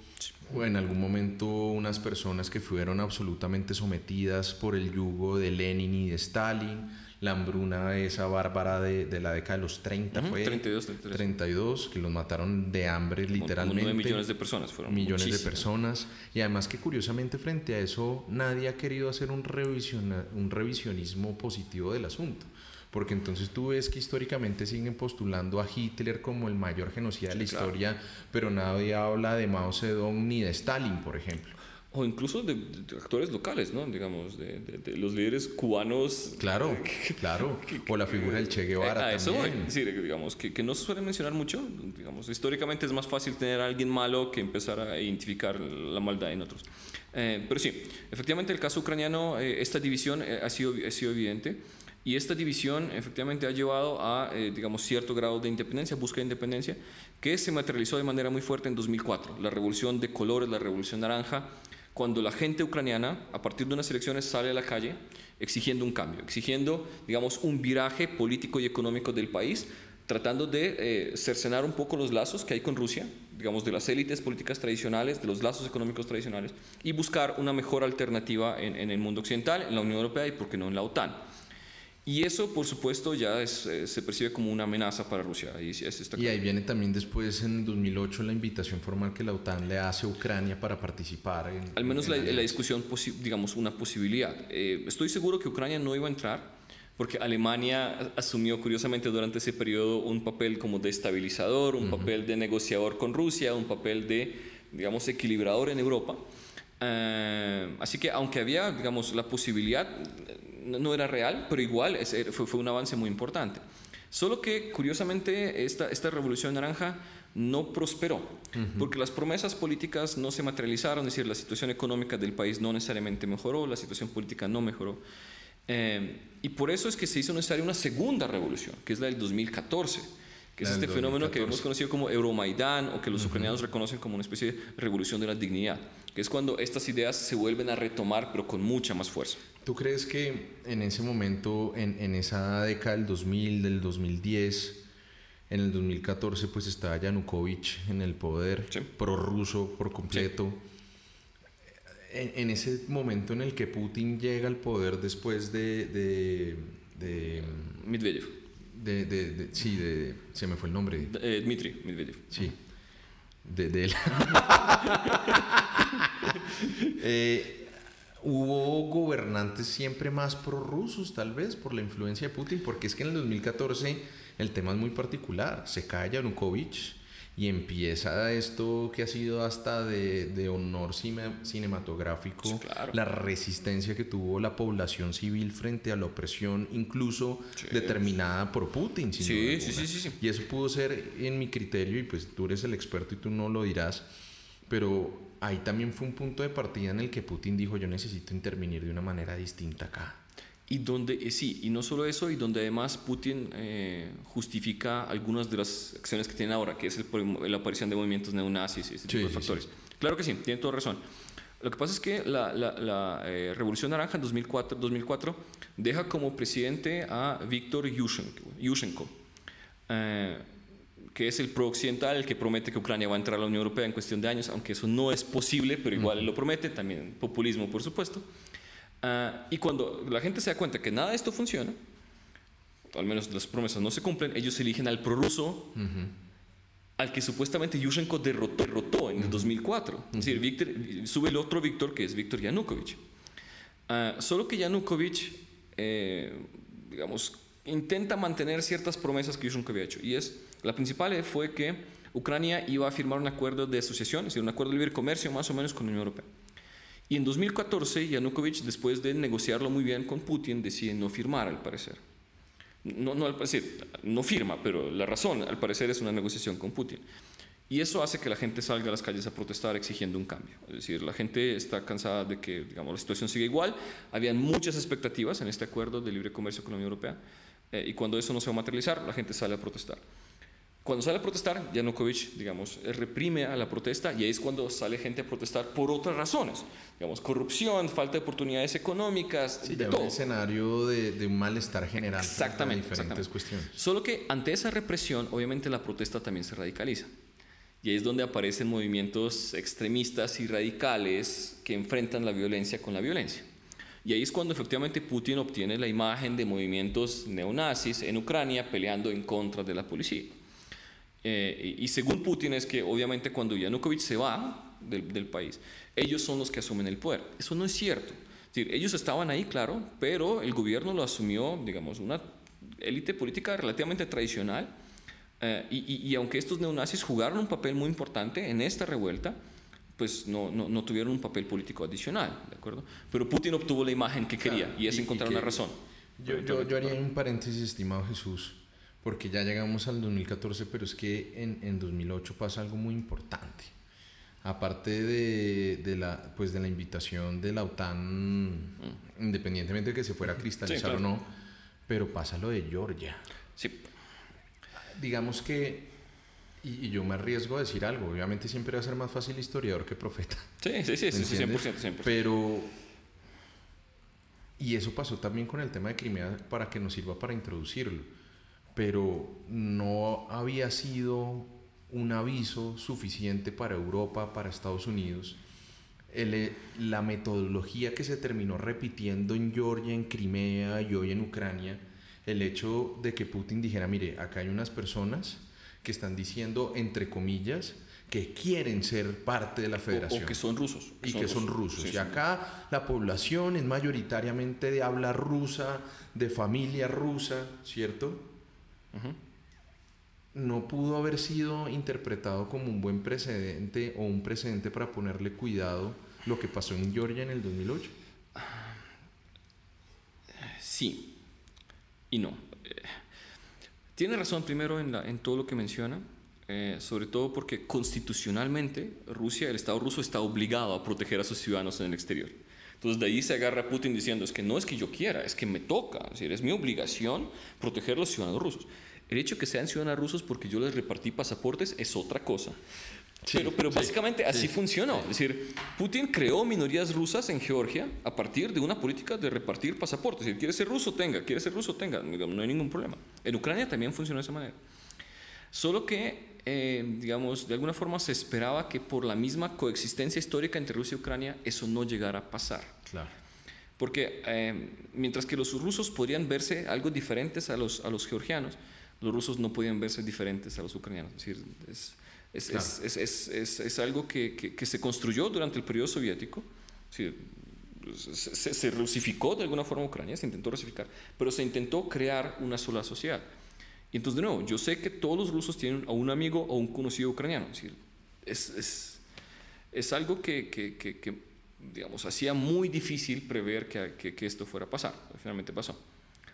o en algún momento unas personas que fueron absolutamente sometidas por el yugo de Lenin y de Stalin la hambruna esa bárbara de, de la década de los 30 fue 32, 33. 32 que los mataron de hambre literalmente. millones de personas fueron millones de personas. Y además que curiosamente frente a eso nadie ha querido hacer un, un revisionismo positivo del asunto. Porque entonces tú ves que históricamente siguen postulando a Hitler como el mayor genocida de la historia, pero nadie habla de Mao Zedong ni de Stalin, por ejemplo o incluso de, actores locales, ¿no? Digamos, de, de, los líderes cubanos. Claro, claro. o la figura del Che Guevara. A eso, sí, digamos, que, que, no se suele mencionar mucho. Digamos, históricamente es más fácil tener a alguien malo que empezar a identificar la maldad en otros. Eh, pero sí, efectivamente, el caso ucraniano, eh, esta división eh, ha, sido, ha sido evidente. Y esta división efectivamente ha llevado a, eh, digamos, cierto grado de independencia, búsqueda de independencia, que se materializó de manera muy fuerte en 2004. La revolución de colores, la revolución naranja, cuando la gente ucraniana, a partir de unas elecciones, sale a la calle exigiendo un cambio, exigiendo, digamos, un viraje político y económico del país, tratando de eh, cercenar un poco los lazos que hay con Rusia, digamos, de las élites políticas tradicionales, de los lazos económicos tradicionales, y buscar una mejor alternativa en, en el mundo occidental, en la Unión Europea y, por qué no, en la OTAN. Y eso, por supuesto, ya es, eh, se percibe como una amenaza para Rusia. Y, y ahí viene también después, en 2008, la invitación formal que la OTAN le hace a Ucrania para participar. En, Al menos la, la, discusión, digamos, una posibilidad. Eh, estoy seguro que Ucrania no iba a entrar porque Alemania asumió curiosamente durante ese periodo un papel como de estabilizador, un papel de negociador con Rusia, un papel de, digamos, equilibrador en Europa. Uh, así que aunque había, digamos, la posibilidad, no era real, pero igual fue, fue un avance muy importante. Solo que, curiosamente, esta, esta revolución naranja no prosperó, porque las promesas políticas no se materializaron, es decir, la situación económica del país no necesariamente mejoró, la situación política no mejoró. Eh, y por eso es que se hizo necesaria una segunda revolución, que es la del 2014 que es este fenómeno que hemos conocido como Euromaidán o que los ucranianos reconocen como una especie de revolución de la dignidad, que es cuando estas ideas se vuelven a retomar pero con mucha más fuerza. ¿Tú crees que en ese momento, en, en esa década del 2000, del 2010, en el 2014 pues estaba Yanukovych en el poder, prorruso por completo? En, en, ese momento en el que Putin llega al poder después de... de, de Medvedev de, de, sí, de, se me fue el nombre. Eh, Dmitry Medvedev. Sí, de, él. Eh, hubo gobernantes siempre más prorrusos, tal vez, por la influencia de Putin, porque es que en el 2014 el tema es muy particular. Se cae Yanukovych y empieza esto que ha sido hasta de, de honor cinematográfico, la resistencia que tuvo la población civil frente a la opresión, incluso determinada por Putin. sí, sí, sí, sí, Y eso pudo ser en mi criterio, y pues tú eres el experto y tú no lo dirás, pero ahí también fue un punto de partida en el que Putin dijo yo necesito intervenir de una manera distinta acá. Y donde, eh, sí, y no solo eso, y donde además Putin eh, justifica algunas de las acciones que tiene ahora, que es el, la aparición de movimientos neonazis y ese tipo de factores. Claro que sí, tiene toda razón. Lo que pasa es que la, la, eh, Revolución Naranja en 2004, 2004 deja como presidente a Víctor Yushchenko, que es el pro-occidental, el que promete que Ucrania va a entrar a la Unión Europea en cuestión de años, aunque eso no es posible, pero igual él lo promete, también populismo, por supuesto. Ah, y cuando la gente se da cuenta que nada de esto funciona, al menos las promesas no se cumplen, ellos eligen al prorruso, al que supuestamente Yushchenko derrotó, derrotó en el 2004. Es decir, Víctor, sube el otro Víctor, que es Víctor Yanukovych. Ah, solo que Yanukovych, eh, digamos, intenta mantener ciertas promesas que Yushchenko había hecho. Y es, la principal fue que Ucrania iba a firmar un acuerdo de asociación, es decir, un acuerdo de libre comercio más o menos con la Unión Europea. Y en 2014 Yanukovych, después de negociarlo muy bien con Putin, decide no firmar, al parecer. No, no al parecer, no firma, pero la razón, al parecer, es una negociación con Putin. Y eso hace que la gente salga a las calles a protestar exigiendo un cambio. Es decir, la gente está cansada de que digamos, la situación siga igual. Habían muchas expectativas en este acuerdo de libre comercio con la Unión Europea. Eh, y cuando eso no se va a materializar, la gente sale a protestar. Cuando sale a protestar, Yanukovych, digamos, reprime a la protesta y ahí es cuando sale gente a protestar por otras razones, digamos, corrupción, falta de oportunidades económicas, sí, de todo. un escenario de, un malestar general. Exactamente, diferentes cuestiones. Solo que ante esa represión, obviamente la protesta también se radicaliza. Y ahí es donde aparecen movimientos extremistas y radicales que enfrentan la violencia con la violencia. Y ahí es cuando efectivamente Putin obtiene la imagen de movimientos neonazis en Ucrania peleando en contra de la policía. Eh, y, según Putin es que obviamente cuando Yanukovych se va del, país, ellos son los que asumen el poder. Eso no es cierto. Es decir, ellos estaban ahí, claro, pero el gobierno lo asumió, digamos, una élite política relativamente tradicional. Eh, y, aunque estos neonazis jugaron un papel muy importante en esta revuelta, pues no, no, no, tuvieron un papel político adicional, ¿de acuerdo? Pero Putin obtuvo la imagen que quería y es encontrar una razón. Yo, yo, yo haría un paréntesis, estimado Jesús porque ya llegamos al 2014, pero es que en, en 2008 pasa algo muy importante. Aparte de, de, la, pues de la invitación de la OTAN, mm. independientemente de que se fuera a cristalizar o no, Pero pasa lo de Georgia. Sí. Digamos que, y, y yo me arriesgo a decir algo, obviamente siempre va a ser más fácil historiador que profeta. Sí, sí, sí, sí, sí, 100%, ¿entiendes? 100%. Pero, y eso pasó también con el tema de Crimea para que nos sirva para introducirlo. Pero no había sido un aviso suficiente para Europa, para Estados Unidos. El- la metodología que se terminó repitiendo en Georgia, en Crimea y hoy en Ucrania, el hecho de que Putin dijera, mire, acá hay unas personas que están diciendo, entre comillas, que quieren ser parte de la federación o que son rusos. y que son rusos. Sí, y sí. acá la población es mayoritariamente de habla rusa, de familia rusa, ¿cierto? No pudo haber sido interpretado como un buen precedente o un precedente para ponerle cuidado lo que pasó en Georgia en el 2008. Sí y no. Eh, Tiene razón primero en, la- en todo lo que menciona, eh, sobre todo porque constitucionalmente Rusia, el Estado ruso está obligado a proteger a sus ciudadanos en el exterior. Entonces de ahí se agarra Putin diciendo, es que no es que yo quiera, es que me toca, es decir, es mi obligación proteger a los ciudadanos rusos. El hecho de que sean ciudadanos rusos porque yo les repartí pasaportes es otra cosa. pero pero básicamente así funcionó. Es decir, Putin creó minorías rusas en Georgia a partir de una política de repartir pasaportes. Es decir, quiere ser ruso, tenga, quiere ser ruso, tenga. No hay ningún problema. En Ucrania también funcionó de esa manera. Solo que, eh, digamos, de alguna forma se esperaba que por la misma coexistencia histórica entre Rusia y Ucrania eso no llegara a pasar. Claro. Porque eh, mientras que los rusos podrían verse algo diferentes a los, a los georgianos, los rusos no podían verse diferentes a los ucranianos. Es decir, es, es, Claro. es, es, algo que, que, que se construyó durante el periodo soviético. Se- se rusificó de alguna forma Ucrania, se intentó rusificar, pero se intentó crear una sola sociedad. Y entonces, de nuevo, yo sé que todos los rusos tienen a un amigo o un conocido ucraniano. Es es, es, algo que, que, que, que, digamos, hacía muy difícil prever que, que, esto fuera a pasar. Finalmente pasó.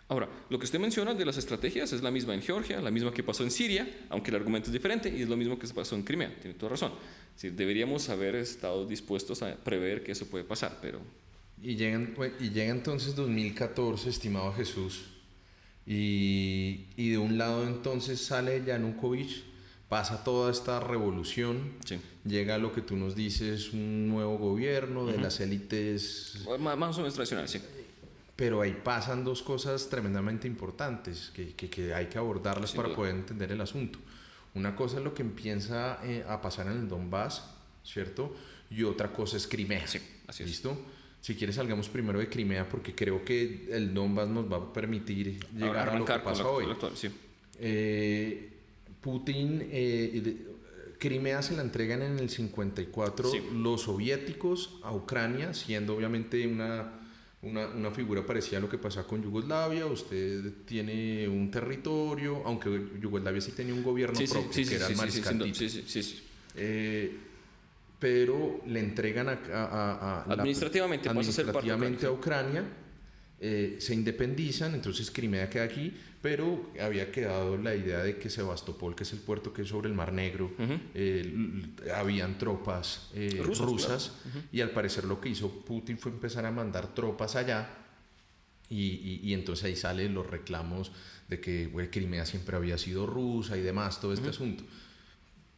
Ahora, lo que usted menciona de las estrategias es la misma en Georgia, la misma que pasó en Siria, aunque el argumento es diferente, y es lo mismo que se pasó en Crimea. Tiene toda razón. Es decir, deberíamos haber estado dispuestos a prever que eso puede pasar, pero Y llega, y llega entonces 2014, estimado Jesús, y, y de un lado entonces sale Yanukovych, pasa toda esta revolución, sí. llega lo que tú nos dices, un nuevo gobierno de las élites, Más, más o menos tradicional, sí. pero ahí pasan dos cosas tremendamente importantes que, que- que hay que abordarlas Sin para duda. poder entender el asunto. Una cosa es lo que empieza eh, a pasar en el Donbass, ¿cierto? Y otra cosa es Crimea. Sí, así es. ¿Listo? Si quieres salgamos primero de Crimea porque creo que el Donbass nos va a permitir llegar a lo que pasa hoy. sí. Eh, Putin, eh, Crimea se la entregan en el 54 Sí. los soviéticos a Ucrania, siendo obviamente una, una, una figura parecida a lo que pasaba con Yugoslavia. Usted tiene un territorio, aunque Yugoslavia sí tenía un gobierno Sí, propio, sí, que era el Mariscal sí, Tito. sí, sí, sí. Eh, pero le entregan a, a- a- a la- Administrativamente pasa a ser parte de administrativamente a Ucrania, eh, se independizan, entonces Crimea queda aquí, pero había quedado la idea de que Sebastopol, que es el puerto que es sobre el Mar Negro, Ujú. eh, l- habían tropas eh, Rusas, rusas, y al parecer lo que hizo Putin fue empezar a mandar tropas allá y, y- y entonces ahí salen los reclamos de que güey, Crimea siempre había sido rusa y demás, todo este asunto.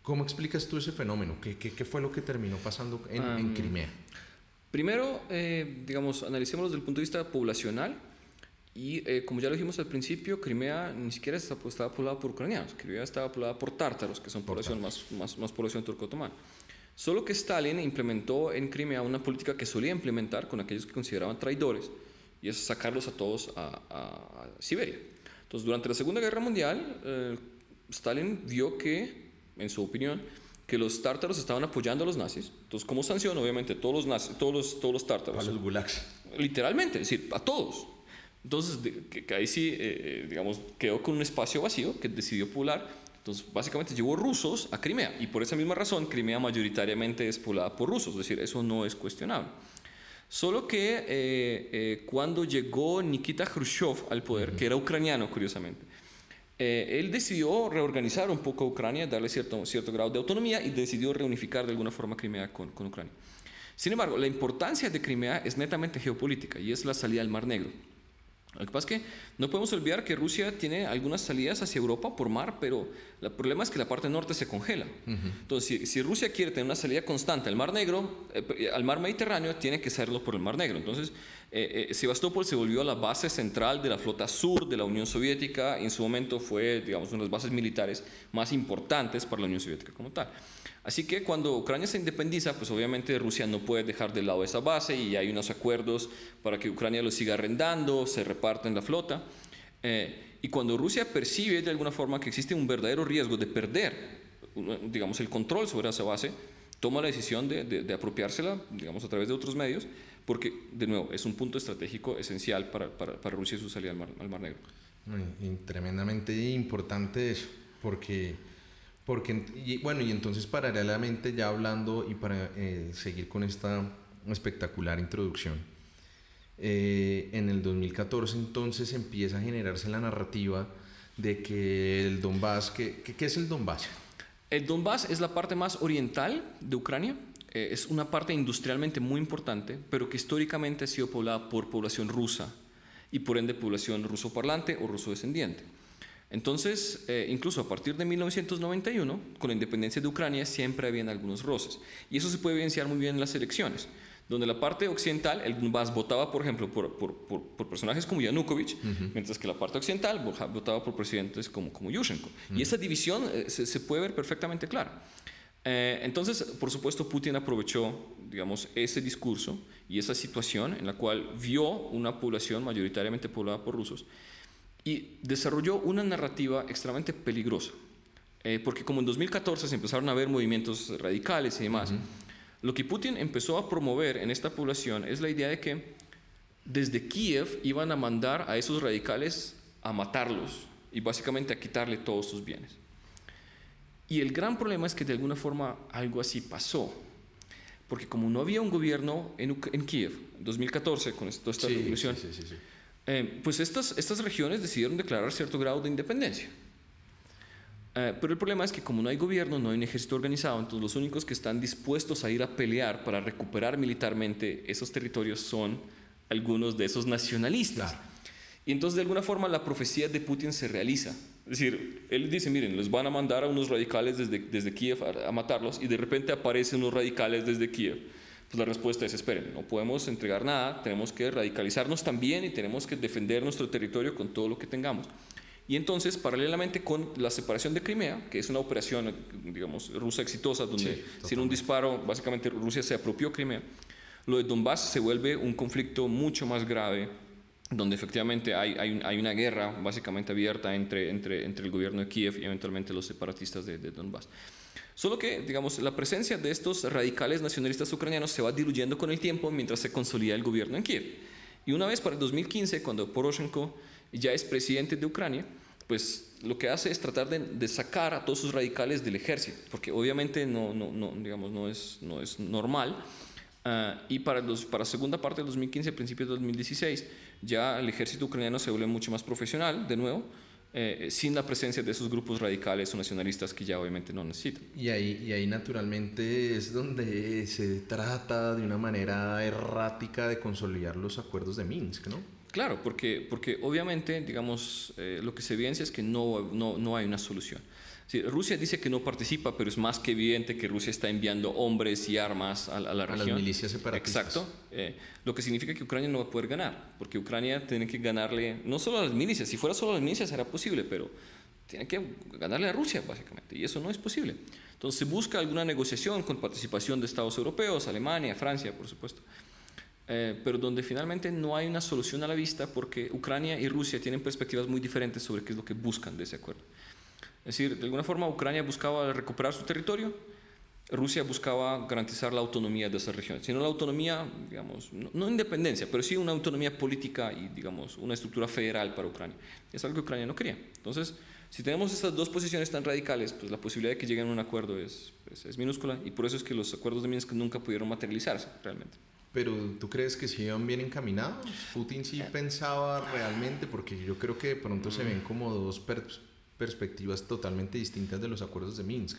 ¿Cómo explicas tú ese fenómeno? ¿Qué, qué, qué fue lo que terminó pasando en, en Am, Crimea? Primero, eh, digamos, analicémoslo desde el punto de vista poblacional. Y eh, como ya lo dijimos al principio, Crimea ni siquiera estaba, poblada por ucranianos. Crimea estaba poblada por tártaros, que son población más, más, más población turco-otomana. Solo que Stalin implementó en Crimea una política que solía implementar con aquellos que consideraban traidores, y es sacarlos a todos a, a- a Siberia. Entonces, durante la Segunda Guerra Mundial, eh, Stalin vio que, en su opinión, que los tártaros estaban apoyando a los nazis. Entonces, como sanción, obviamente, todos los, nazis, todos los, todos los tártaros, A los gulags. literalmente, es decir, a todos. Entonces, de- que, que ahí sí, eh, eh, digamos, quedó con un espacio vacío que decidió poblar. Entonces, básicamente llevó rusos a Crimea. Y por esa misma razón, Crimea mayoritariamente es poblada por rusos. Es decir, eso no es cuestionable. Solo que eh, eh, cuando llegó Nikita Khrushchev al poder, que era ucraniano, curiosamente, eh, él decidió reorganizar un poco a Ucrania, darle cierto, cierto grado de autonomía y decidió reunificar de alguna forma Crimea con, con Ucrania. Sin embargo, la importancia de Crimea es netamente geopolítica y es la salida al Mar Negro. Lo que pasa es que no podemos olvidar que Rusia tiene algunas salidas hacia Europa por mar, pero el problema es que la parte norte se congela. Entonces, si, Rusia quiere tener una salida constante al Mar Negro, eh, al Mar Mediterráneo, tiene que hacerlo por el Mar Negro. Entonces, eh, eh, Sebastopol se volvió la base central de la flota sur de la Unión Soviética. En su momento fue, digamos, una de las bases militares más importantes para la Unión Soviética como tal. Así que cuando Ucrania se independiza, pues obviamente Rusia no puede dejar de lado esa base y hay unos acuerdos para que Ucrania lo siga arrendando, se reparten la flota. Eh, y cuando Rusia percibe de alguna forma que existe un verdadero riesgo de perder, digamos, el control sobre esa base, toma la decisión de, apropiársela, digamos, a través de otros medios, porque, de nuevo, es un punto estratégico esencial para, Rusia y su salida al Mar, al Mar Negro. tremendamente importante eso, porque porque, y, bueno, y entonces paralelamente ya hablando y para eh, seguir con esta espectacular introducción, eh, en el 2014 entonces empieza a generarse la narrativa de que el Donbass, ¿qué, qué, es el Donbass? El Donbass es la parte más oriental de Ucrania, eh, es una parte industrialmente muy importante, pero que históricamente ha sido poblada por población rusa y por ende población ruso parlante o ruso descendiente. Entonces, eh, incluso a partir de 1991, con la independencia de Ucrania, siempre habían algunos roces. Y eso se puede evidenciar muy bien en las elecciones, donde la parte occidental, el Donbass votaba, por ejemplo, por, personajes como Yanukovych, mientras que la parte occidental votaba por presidentes como, como Yushchenko. Y esa división eh, se, puede ver perfectamente clara. Eh, entonces, por supuesto, Putin aprovechó, digamos, ese discurso y esa situación en la cual vio una población mayoritariamente poblada por rusos y desarrolló una narrativa extremadamente peligrosa. Eh, porque como en 2014 se empezaron a ver movimientos radicales y demás, lo que Putin empezó a promover en esta población es la idea de que desde Kiev iban a mandar a esos radicales a matarlos y básicamente a quitarle todos sus bienes. Y el gran problema es que de alguna forma algo así pasó. Porque como no había un gobierno en, en Kiev, en 2014, con toda esta revolución, sí, sí, eh, pues estas, estas regiones decidieron declarar cierto grado de independencia. Eh, pero el problema es que como no hay gobierno, no hay un ejército organizado, entonces los únicos que están dispuestos a ir a pelear para recuperar militarmente esos territorios son algunos de esos nacionalistas. Y entonces de alguna forma la profecía de Putin se realiza. Es decir, él dice, miren, les van a mandar a unos radicales desde, desde Kiev a, a matarlos y de repente aparecen unos radicales desde Kiev pues la respuesta es, esperen, no podemos entregar nada, tenemos que radicalizarnos también y tenemos que defender nuestro territorio con todo lo que tengamos. Y entonces, paralelamente con la separación de Crimea, que es una operación, digamos, rusa exitosa, donde sin un disparo, básicamente Rusia se apropió Crimea, lo de Donbass se vuelve un conflicto mucho más grave, donde efectivamente hay, hay, una guerra básicamente abierta entre, entre, entre el gobierno de Kiev y eventualmente los separatistas de, de Donbass. Solo que, digamos, la presencia de estos radicales nacionalistas ucranianos se va diluyendo con el tiempo mientras se consolida el gobierno en Kiev. Y una vez para el 2015, cuando Poroshenko ya es presidente de Ucrania, pues lo que hace es tratar de, sacar a todos sus radicales del ejército, porque obviamente no, digamos, no, es, no es normal. Ah, y para, los, para segunda parte del 2015, principios del 2016, ya el ejército ucraniano se vuelve mucho más profesional, de nuevo, eh, sin la presencia de esos grupos radicales o nacionalistas que ya obviamente no necesitan. Y ahí, y ahí naturalmente es donde se trata de una manera errática de consolidar los acuerdos de Minsk, ¿no? Claro, porque, porque obviamente, digamos, eh, lo que se evidencia es que no, no, no hay una solución. Rusia dice que no participa, pero es más que evidente que Rusia está enviando hombres y armas a, la región. A las milicias separatistas. Exacto. Eh, lo que significa que Ucrania no va a poder ganar, porque Ucrania tiene que ganarle, no solo a las milicias, si fuera solo a las milicias era posible, pero tiene que ganarle a Rusia, básicamente, y eso no es posible. Entonces se busca alguna negociación con participación de Estados europeos, Alemania, Francia, por supuesto. Eh, pero donde finalmente no hay una solución a la vista porque Ucrania y Rusia tienen perspectivas muy diferentes sobre qué es lo que buscan de ese acuerdo. Es decir, de alguna forma Ucrania buscaba recuperar su territorio, Rusia buscaba garantizar la autonomía de esa región, sino la autonomía, digamos, no, independencia, pero sí una autonomía política y, digamos, una estructura federal para Ucrania. Es algo que Ucrania no quería. Entonces, si tenemos estas dos posiciones tan radicales, pues la posibilidad de que lleguen a un acuerdo es, pues, es minúscula y por eso es que los acuerdos de Minsk nunca pudieron materializarse realmente. Pero ¿tú crees que sí iban bien encaminados? Putin sí eh. pensaba realmente, porque yo creo que de pronto se ven como dos perspectivas totalmente distintas de los acuerdos de Minsk.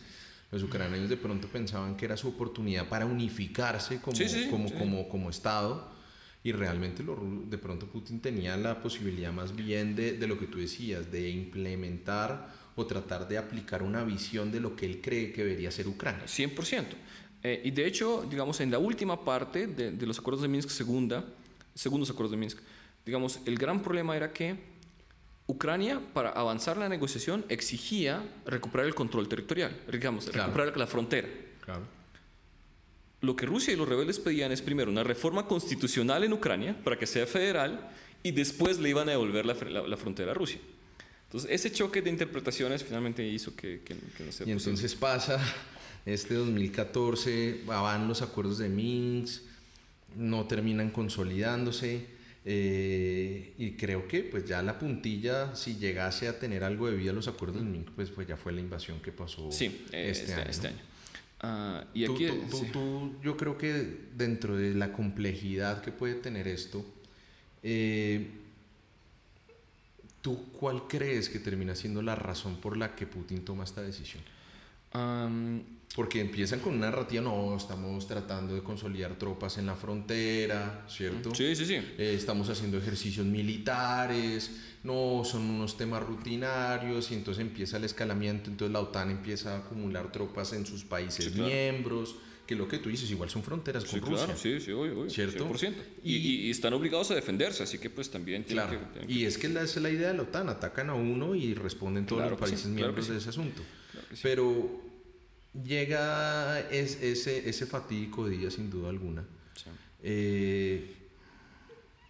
Los ucranianos de pronto pensaban que era su oportunidad para unificarse como, como, como, como Estado y realmente lo, de pronto Putin tenía la posibilidad más bien de, de, lo que tú decías, de implementar o tratar de aplicar una visión de lo que él cree que debería ser Ucrania. 100%. Eh, y de hecho, digamos, en la última parte de, de, los acuerdos de Minsk segunda, segundos acuerdos de Minsk, digamos, el gran problema era que Ucrania, para avanzar la negociación, exigía recuperar el control territorial, digamos, claro. recuperar la frontera. Claro. Lo que Rusia y los rebeldes pedían es primero una reforma constitucional en Ucrania para que sea federal y después le iban a devolver la, la, la frontera a Rusia. Entonces, ese choque de interpretaciones finalmente hizo que, que, que no sea Y entonces pasa este 2014, van los acuerdos de Minsk, no terminan consolidándose. Eh, y creo que pues ya la puntilla, si llegase a tener algo de vida los acuerdos de Minsk, pues, pues ya fue la invasión que pasó sí, este, este, año. Este año. Uh, y tú, aquí, tú, tú, sí. tú, yo creo que dentro de la complejidad que puede tener esto, eh, ¿tú cuál crees que termina siendo la razón por la que Putin toma esta decisión? Um, Porque empiezan con una narrativa, no, estamos tratando de consolidar tropas en la frontera, ¿cierto? sí, sí, sí. Eh, estamos haciendo ejercicios militares, no, son unos temas rutinarios y entonces empieza el escalamiento, entonces la OTAN empieza a acumular tropas en sus países Sí, claro. miembros, que lo que tú dices, igual son fronteras con Sí, Rusia. claro, sí, sí, obvio, obvio, ¿Cierto? 100%. Y, y, y están obligados a defenderse, así que pues también tienen Claro, que... tienen y es que la, esa es la idea de la OTAN, atacan a uno y responden todos Claro los sí, países miembros de ese asunto. Pero llega es, ese, ese fatídico día sin duda alguna. Sí. Eh,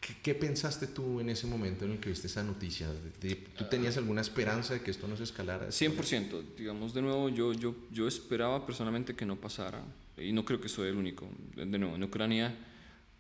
¿qué, qué pensaste tú en ese momento en el que viste esa noticia? ¿De- de- ¿Tú tenías alguna esperanza de que esto no se escalara? 100%, digamos, de nuevo, yo, yo, yo esperaba personalmente que no pasara, y no creo que soy el único. De de nuevo, en Ucrania,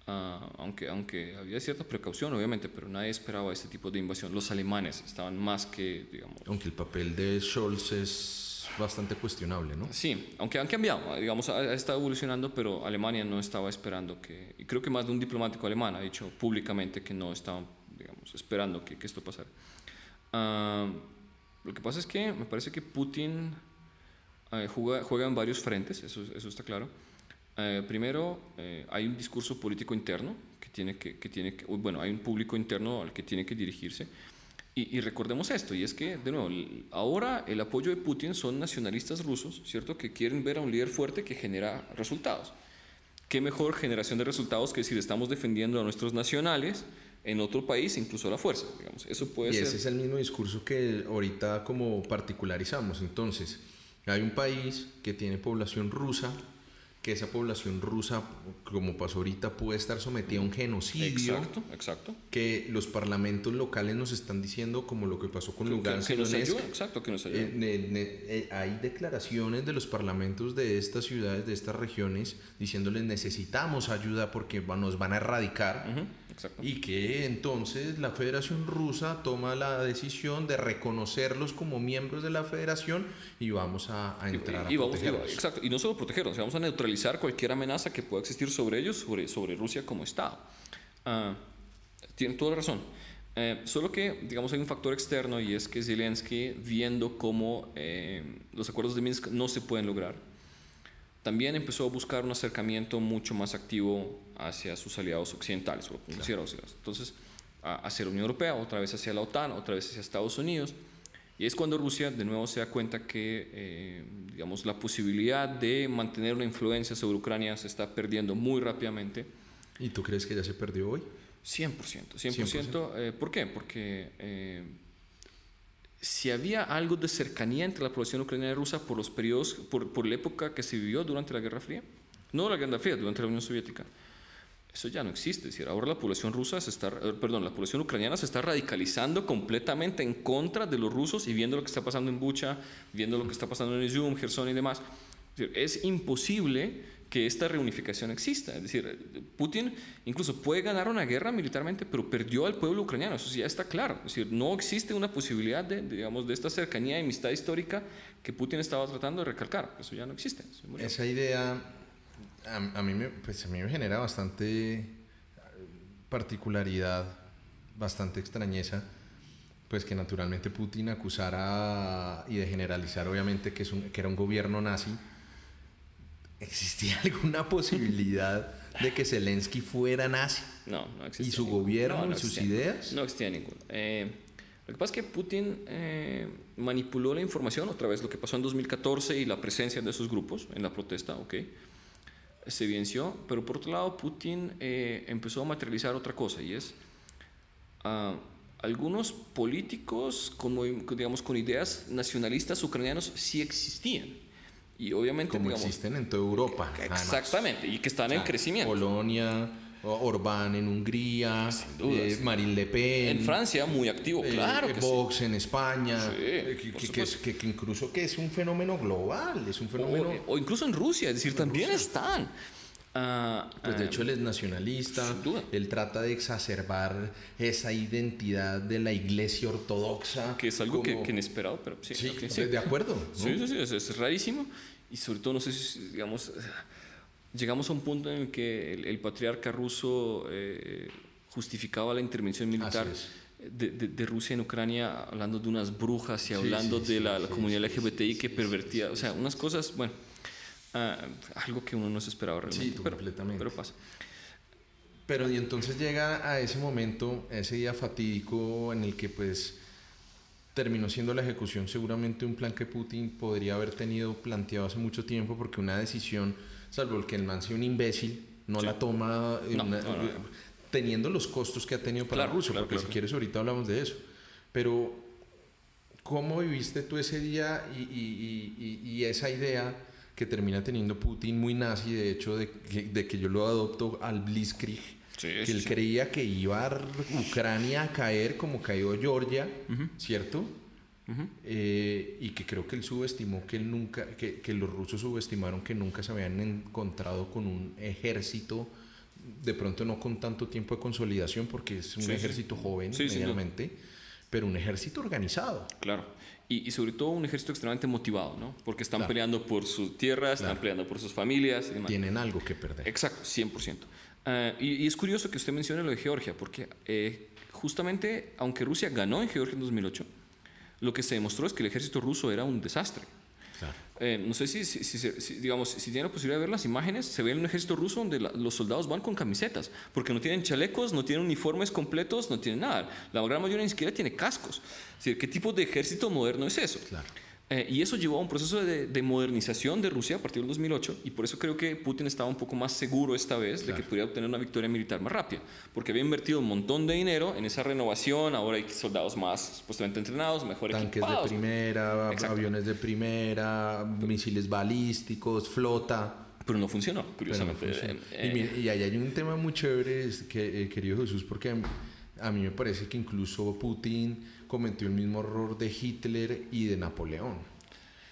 ah, aunque, aunque había cierta precaución, obviamente, pero nadie esperaba este tipo de invasión. Los alemanes estaban más que, digamos, Aunque el papel de Scholz es bastante cuestionable, ¿no? Sí, aunque han cambiado, digamos, ha, estado evolucionando, pero Alemania no estaba esperando que, y creo que más de un diplomático alemán ha dicho públicamente que no estaban, digamos, esperando que, que esto pasara. Ah, lo que pasa es que me parece que Putin eh, juega, juega en varios frentes, eso, eso está claro. Eh, primero, eh, hay un discurso político interno que tiene que, que tiene que, bueno, hay un público interno al que tiene que dirigirse. Y, y recordemos esto, y es que, de nuevo, ahora el apoyo de Putin son nacionalistas rusos, ¿cierto? Que quieren ver a un líder fuerte que genera resultados. ¿Qué mejor generación de resultados que decir estamos defendiendo a nuestros nacionales en otro país, incluso a la fuerza? Digamos, eso puede Y ser... ese es el mismo discurso que ahorita como particularizamos. Entonces, hay un país que tiene población rusa, que esa población rusa, como pasó ahorita, puede estar sometida a un genocidio. Exacto, exacto. que los parlamentos locales nos están diciendo, como lo que pasó con Que, Lugansk que nos ayuda, exacto, que nos ayuda. eh, eh, hay declaraciones de los parlamentos de estas ciudades, de estas regiones, diciéndoles necesitamos ayuda porque nos van a erradicar. Exacto. Y que entonces la Federación Rusa toma la decisión de reconocerlos como miembros de la Federación y vamos a, a entrar y, y a y- exacto, y no solo protegerlos, vamos a neutralizar cualquier amenaza que pueda existir sobre ellos, sobre, sobre Rusia como Estado. Ah, tienen toda la razón. Eh, solo que, digamos, hay un factor externo y es que Zelensky, viendo cómo eh, los acuerdos de Minsk no se pueden lograr, también empezó a buscar un acercamiento mucho más activo hacia sus aliados occidentales, o considerados aliados. Entonces, hacia la Unión Europea, otra vez hacia la OTAN, otra vez hacia Estados Unidos. Y es cuando Rusia de nuevo se da cuenta que, eh, digamos, la posibilidad de mantener una influencia sobre Ucrania se está perdiendo muy rápidamente. ¿Y tú crees que ya se perdió hoy? 100%, 100%. Eh, ¿Por qué? Porque eh, si había algo de cercanía entre la población ucraniana y rusa por los periodos, por, por la época que se vivió durante la Guerra Fría, no la Guerra Fría, durante la Unión Soviética, eso ya no existe. Es decir, ahora la población rusa se está, eh, perdón, la población ucraniana se está radicalizando completamente en contra de los rusos y viendo lo que está pasando en Bucha, viendo lo que está pasando en Izum, Gerson y demás. Es decir, Es imposible que esta reunificación exista. Es decir, Putin incluso puede ganar una guerra militarmente, pero perdió al pueblo ucraniano. Eso sí ya está claro. Es decir, no existe una posibilidad de, digamos, de esta cercanía y amistad histórica que Putin estaba tratando de recalcar. Eso ya no existe. Esa idea a, a mí me, pues a mí me genera bastante particularidad, bastante extrañeza, pues que naturalmente Putin acusara y de generalizar obviamente que, es un, que era un gobierno nazi. ¿Existía alguna posibilidad de que Zelensky fuera nazi. No, no existía. ¿Y su gobierno No, no y sus existía. ideas? No existía ninguno. Eh, lo que pasa es que Putin eh, manipuló la información, otra vez lo que pasó en 2014 y la presencia de esos grupos en la protesta, ok, se evidenció, pero por otro lado Putin eh, empezó a materializar otra cosa y es ah, algunos políticos como, digamos, con ideas nacionalistas ucranianos sí existían. Y obviamente, Como digamos, existen en toda Europa. además. exactamente, y que están en crecimiento. Polonia, Orbán en Hungría, eh, sí. Marine Le Pen. En Francia, muy activo, eh, claro eh, que sí. Vox en España, Sí, eh, que, que- que es- que- que incluso que es un fenómeno global, es un fenómeno... O, o incluso en Rusia, es decir, también están. Ah, Pues de ah, hecho él es nacionalista, él trata de exacerbar esa identidad de la iglesia ortodoxa. que es algo que, como- que inesperado, pero sí. Sí, ok, de- de acuerdo. ¿no? Sí, sí, sí, es, es rarísimo. Y sobre todo, no sé si, digamos, llegamos a un punto en el que el, el patriarca ruso eh, justificaba la intervención militar de, de- de Rusia en Ucrania, hablando de unas brujas y hablando sí, de sí, la, la sí, comunidad LGBTI que pervertía, o sea, unas cosas, bueno, ah, algo que uno no se esperaba realmente. Sí, pero, completamente. pero pasa. Pero y entonces llega a ese momento, a ese día fatídico en el que pues terminó siendo la ejecución seguramente un plan que Putin podría haber tenido planteado hace mucho tiempo porque una decisión, salvo el que el man sea un imbécil, no Sí. la toma No, una- no, no, teniendo los costos que ha tenido para Claro, Rusia, claro, porque claro, si quieres ahorita hablamos de eso. Pero ¿cómo viviste tú ese día y, y- y- y- esa idea que termina teniendo Putin muy nazi, de hecho, de que, de que yo lo adopto al Blitzkrieg? Sí, que él sí. creía que iba a Ucrania a caer como cayó Georgia, ¿cierto? Eh, y que creo que él subestimó que él nunca, que, que los rusos subestimaron que nunca se habían encontrado con un ejército, de pronto no con tanto tiempo de consolidación, porque es un Sí, sí. ejército joven, Sí, medianamente, pero un ejército organizado. Claro. Y, y sobre todo un ejército extremadamente motivado, ¿no? Porque están Claro. peleando por sus tierras, están peleando por sus familias y demás. Tienen algo que perder. Exacto, 100%. Ah, y, y es curioso que usted mencione lo de Georgia, porque eh, justamente, aunque Rusia ganó en Georgia en 2008, lo que se demostró es que el ejército ruso era un desastre. Claro. Eh, no sé si, si, si- si- digamos, si tienen la posibilidad de ver las imágenes, se ve un ejército ruso donde la- los soldados van con camisetas, porque no tienen chalecos, no tienen uniformes completos, no tienen nada. La gran mayoría ni siquiera tiene cascos. Es decir, ¿qué tipo de ejército moderno es eso? Claro. Eh, y eso llevó a un proceso de, de modernización de Rusia a partir del 2008 y por eso creo que Putin estaba un poco más seguro esta vez de que Claro. pudiera obtener una victoria militar más rápida, porque había invertido un montón de dinero en esa renovación, ahora hay soldados más supuestamente entrenados, mejor Tanques de equipados. primera, Exacto. aviones de primera, misiles balísticos, flota. Pero no funcionó, Pero no curiosamente. funciona. Eh, y, mire, y ahí hay un tema muy chévere, que, eh, querido Jesús, porque a mí me parece que incluso Putin cometió el mismo error de Hitler y de Napoleón.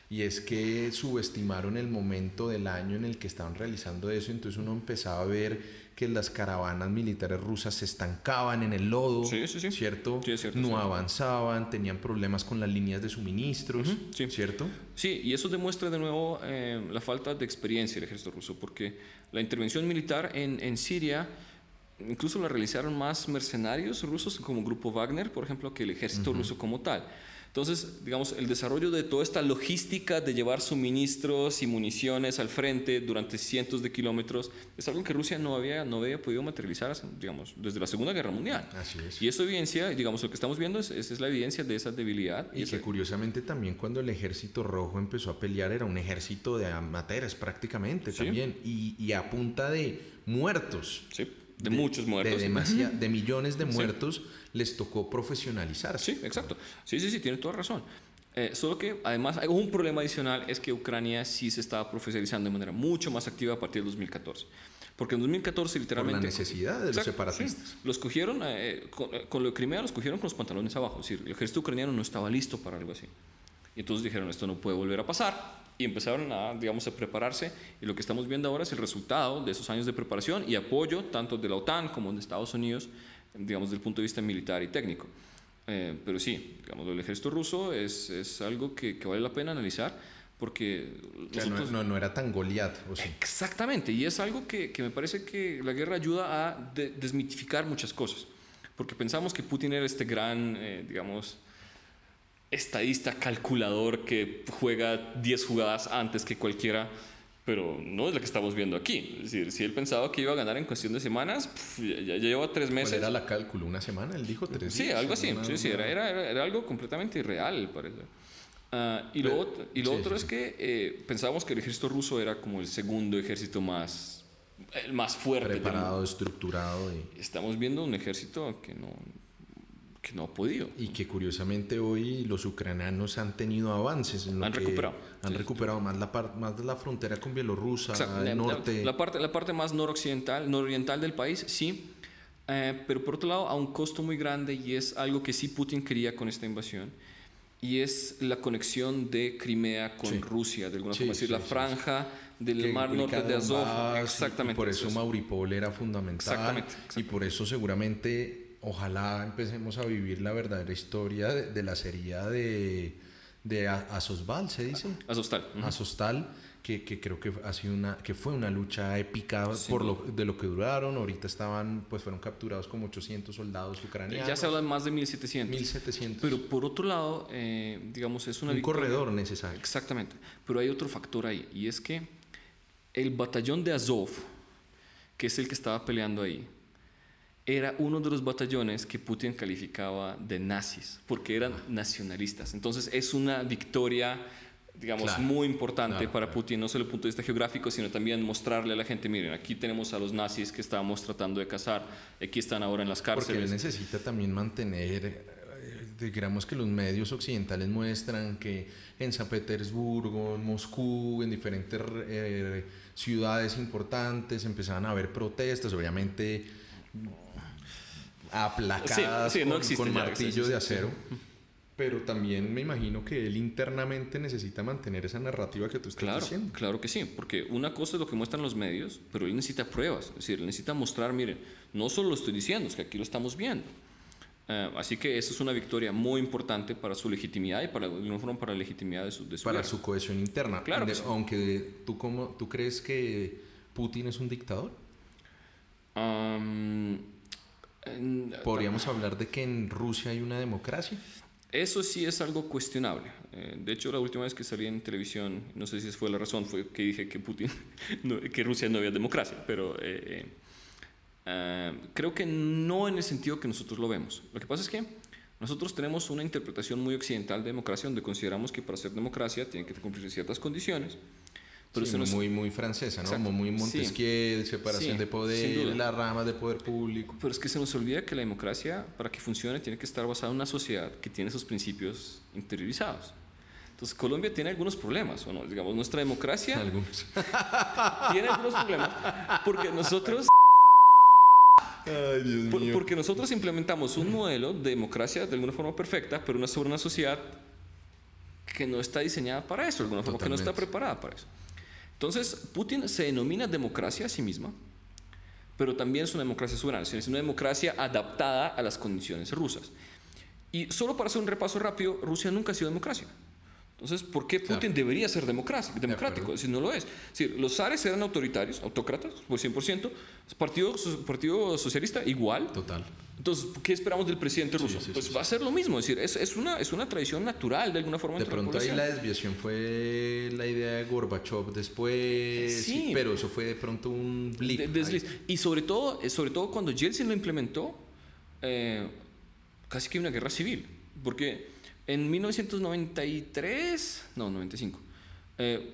Y es que subestimaron el momento del año en el que estaban realizando eso, entonces uno empezaba a ver que las caravanas militares rusas se estancaban en el lodo, Sí, sí, sí. ¿cierto? Sí, es cierto, no avanzaban, tenían problemas con las líneas de suministros. ¿cierto? Sí, y eso demuestra de nuevo eh, la falta de experiencia del ejército ruso, porque la intervención militar en, en Siria incluso la realizaron más mercenarios rusos como Grupo Wagner, por ejemplo, que el ejército ruso como tal. Entonces, digamos, el desarrollo de toda esta logística de llevar suministros y municiones al frente durante cientos de kilómetros es algo que Rusia no había, no había podido materializar, digamos, desde la Segunda Guerra Mundial. Así es. Y eso evidencia, digamos, lo que estamos viendo es, es la evidencia de esa debilidad. Y que curiosamente también cuando el ejército rojo empezó a pelear era un ejército de amateurs prácticamente Sí. también y, y a punta de muertos. Sí, de, muchos muertos. De, demasia- de millones de muertos les tocó profesionalizarse. Sí, exacto. Sí, sí, sí, tiene toda razón. Eh, solo que además hay un problema adicional es que Ucrania sí se estaba profesionalizando de manera mucho más activa a partir del 2014. Porque en 2014 literalmente... necesidad de los Exacto, separatistas. sí. Los cogieron, eh, con, eh, con lo de Crimea los cogieron con los pantalones abajo. Es decir, el ejército ucraniano no estaba listo para algo así. Y entonces dijeron, esto no puede volver a pasar. Y empezaron a, digamos, a prepararse. Y lo que estamos viendo ahora es el resultado de esos años de preparación y apoyo tanto de la OTAN como de Estados Unidos, digamos, desde el punto de vista militar y técnico. Eh, pero sí, digamos, el ejército ruso es, es algo que, que vale la pena analizar porque sea, no, nosotros- no- no era tan Goliat. O sea, Exactamente, y es algo que, que me parece que la guerra ayuda a de- desmitificar muchas cosas, porque pensamos que Putin era este gran, eh, digamos, estadista calculador que juega 10 jugadas antes que cualquiera, pero no es la que estamos viendo aquí. Es decir, si él pensaba que iba a ganar en cuestión de semanas, ya, ya, lleva tres meses. ¿Cuál era la cálculo? ¿Una semana? Él dijo tres Sí, algo así. sí, sí, era, era, era, algo completamente irreal, parece. Uh, y, lo otro, y lo sí, otro sí, es que eh, pensábamos que el ejército ruso era como el segundo ejército más, el más fuerte. Preparado, estructurado. Y... Estamos viendo un ejército que no, que no ha podido. Y que curiosamente hoy los ucranianos han tenido avances. En lo han que recuperado. Han sí, recuperado más la, par, más de la frontera con Bielorrusia, el la, norte. La, la, parte, la parte más noroccidental, nororiental del país, sí. Eh, pero por otro lado, a un costo muy grande y es algo que sí Putin quería con esta invasión. Y es la conexión de Crimea con Sí. Rusia, de alguna Sí, forma. Es decir, la franja del que mar norte de Azov. Y- Exactamente. Y por eso es. Mauripol era fundamental. Exactamente, Y exactamente. por eso seguramente, ojalá empecemos a vivir la verdadera historia de, de la serie de, de ¿se dice? Azovstal. ujú. Azovstal, que, que creo que ha sido una que fue una lucha épica por lo, de lo que duraron. Ahorita estaban, pues fueron capturados como 800 soldados ucranianos. Ya se habla de más de 1700. 1700. Pero por otro lado, eh, digamos, es una un victoria- corredor necesario. Exactamente. Pero hay otro factor ahí, y es que el batallón de Azov, que es el que estaba peleando ahí, era uno de los batallones que Putin calificaba de nazis, porque eran nacionalistas. Entonces es una victoria, digamos, Claro. muy importante Claro, para. Putin, no solo desde el punto de vista geográfico, sino también mostrarle a la gente, miren, aquí tenemos a los nazis que estábamos tratando de cazar, aquí están ahora en las Porque él cárceles. necesita también mantener, eh, digamos que los medios occidentales muestran que en San Petersburgo, en Moscú, en diferentes eh, ciudades importantes empezaban a haber protestas, obviamente aplacadas Sí, sí, no con, ya, martillo de sí. acero. Pero también me imagino que él internamente necesita mantener esa narrativa que tú estás Claro, diciendo. claro que sí, porque una cosa es lo que muestran los medios, pero él necesita pruebas, es decir, él necesita mostrar, miren, no solo lo estoy diciendo, es que aquí lo estamos viendo. Eh, así que esa es una victoria muy importante para su legitimidad y para, de forma, para la legitimidad de su, de su Para guerra. su cohesión interna. Claro sí. Aunque tú, cómo, ¿tú crees que Putin es un dictador? En- Podríamos hablar de que en Rusia hay una democracia. Eso sí es algo cuestionable. Eh, de hecho, la última vez que salí en televisión, no sé si esa fue la razón, fue que dije que Putin, no- que Rusia no había democracia, pero eh, eh, ah, creo que no en el sentido que nosotros lo vemos. Lo que pasa es que nosotros tenemos una interpretación muy occidental de democracia, donde consideramos que para ser democracia tiene que cumplir ciertas condiciones. Pero Sí, muy, muy francesa, ¿no? Exacto. Como muy Sí. Montesquieu, separación Sí, de poder, duda. las ramas de poder público. Pero es que se nos olvida que la democracia, para que funcione, tiene que estar basada en una sociedad que tiene esos principios interiorizados. Entonces, Colombia tiene algunos problemas, ¿o no? Digamos, nuestra democracia Algunos. tiene algunos problemas porque nosotros, Ay, Dios por- porque nosotros implementamos un modelo de democracia de alguna forma perfecta, pero una sobre una sociedad que no está diseñada para eso, de alguna forma, que no está Totalmente. preparada para eso. Entonces, Putin se denomina democracia a sí misma, pero también es una democracia soberana, es una democracia adaptada a las condiciones rusas. Y solo para hacer un repaso rápido, Rusia nunca ha sido democracia. Entonces, ¿por qué Putin Claro. debería ser democrático? Es decir, no lo es. Decir, los zares eran autoritarios, autócratas, por 100%. Partido, partido Socialista, igual. Total. Entonces, ¿qué esperamos del presidente ruso? sí, pues sí, va a ser lo mismo. Es decir, es, es, una, es una tradición natural de alguna forma De entre la pronto ahí la desviación fue la idea de Gorbachev después, Sí. pero eso fue de pronto un blip. De- desliz. Y sobre todo, eh, sobre todo cuando Yeltsin lo implementó, eh, casi que una guerra civil. Porque en 1993, no, 95, eh,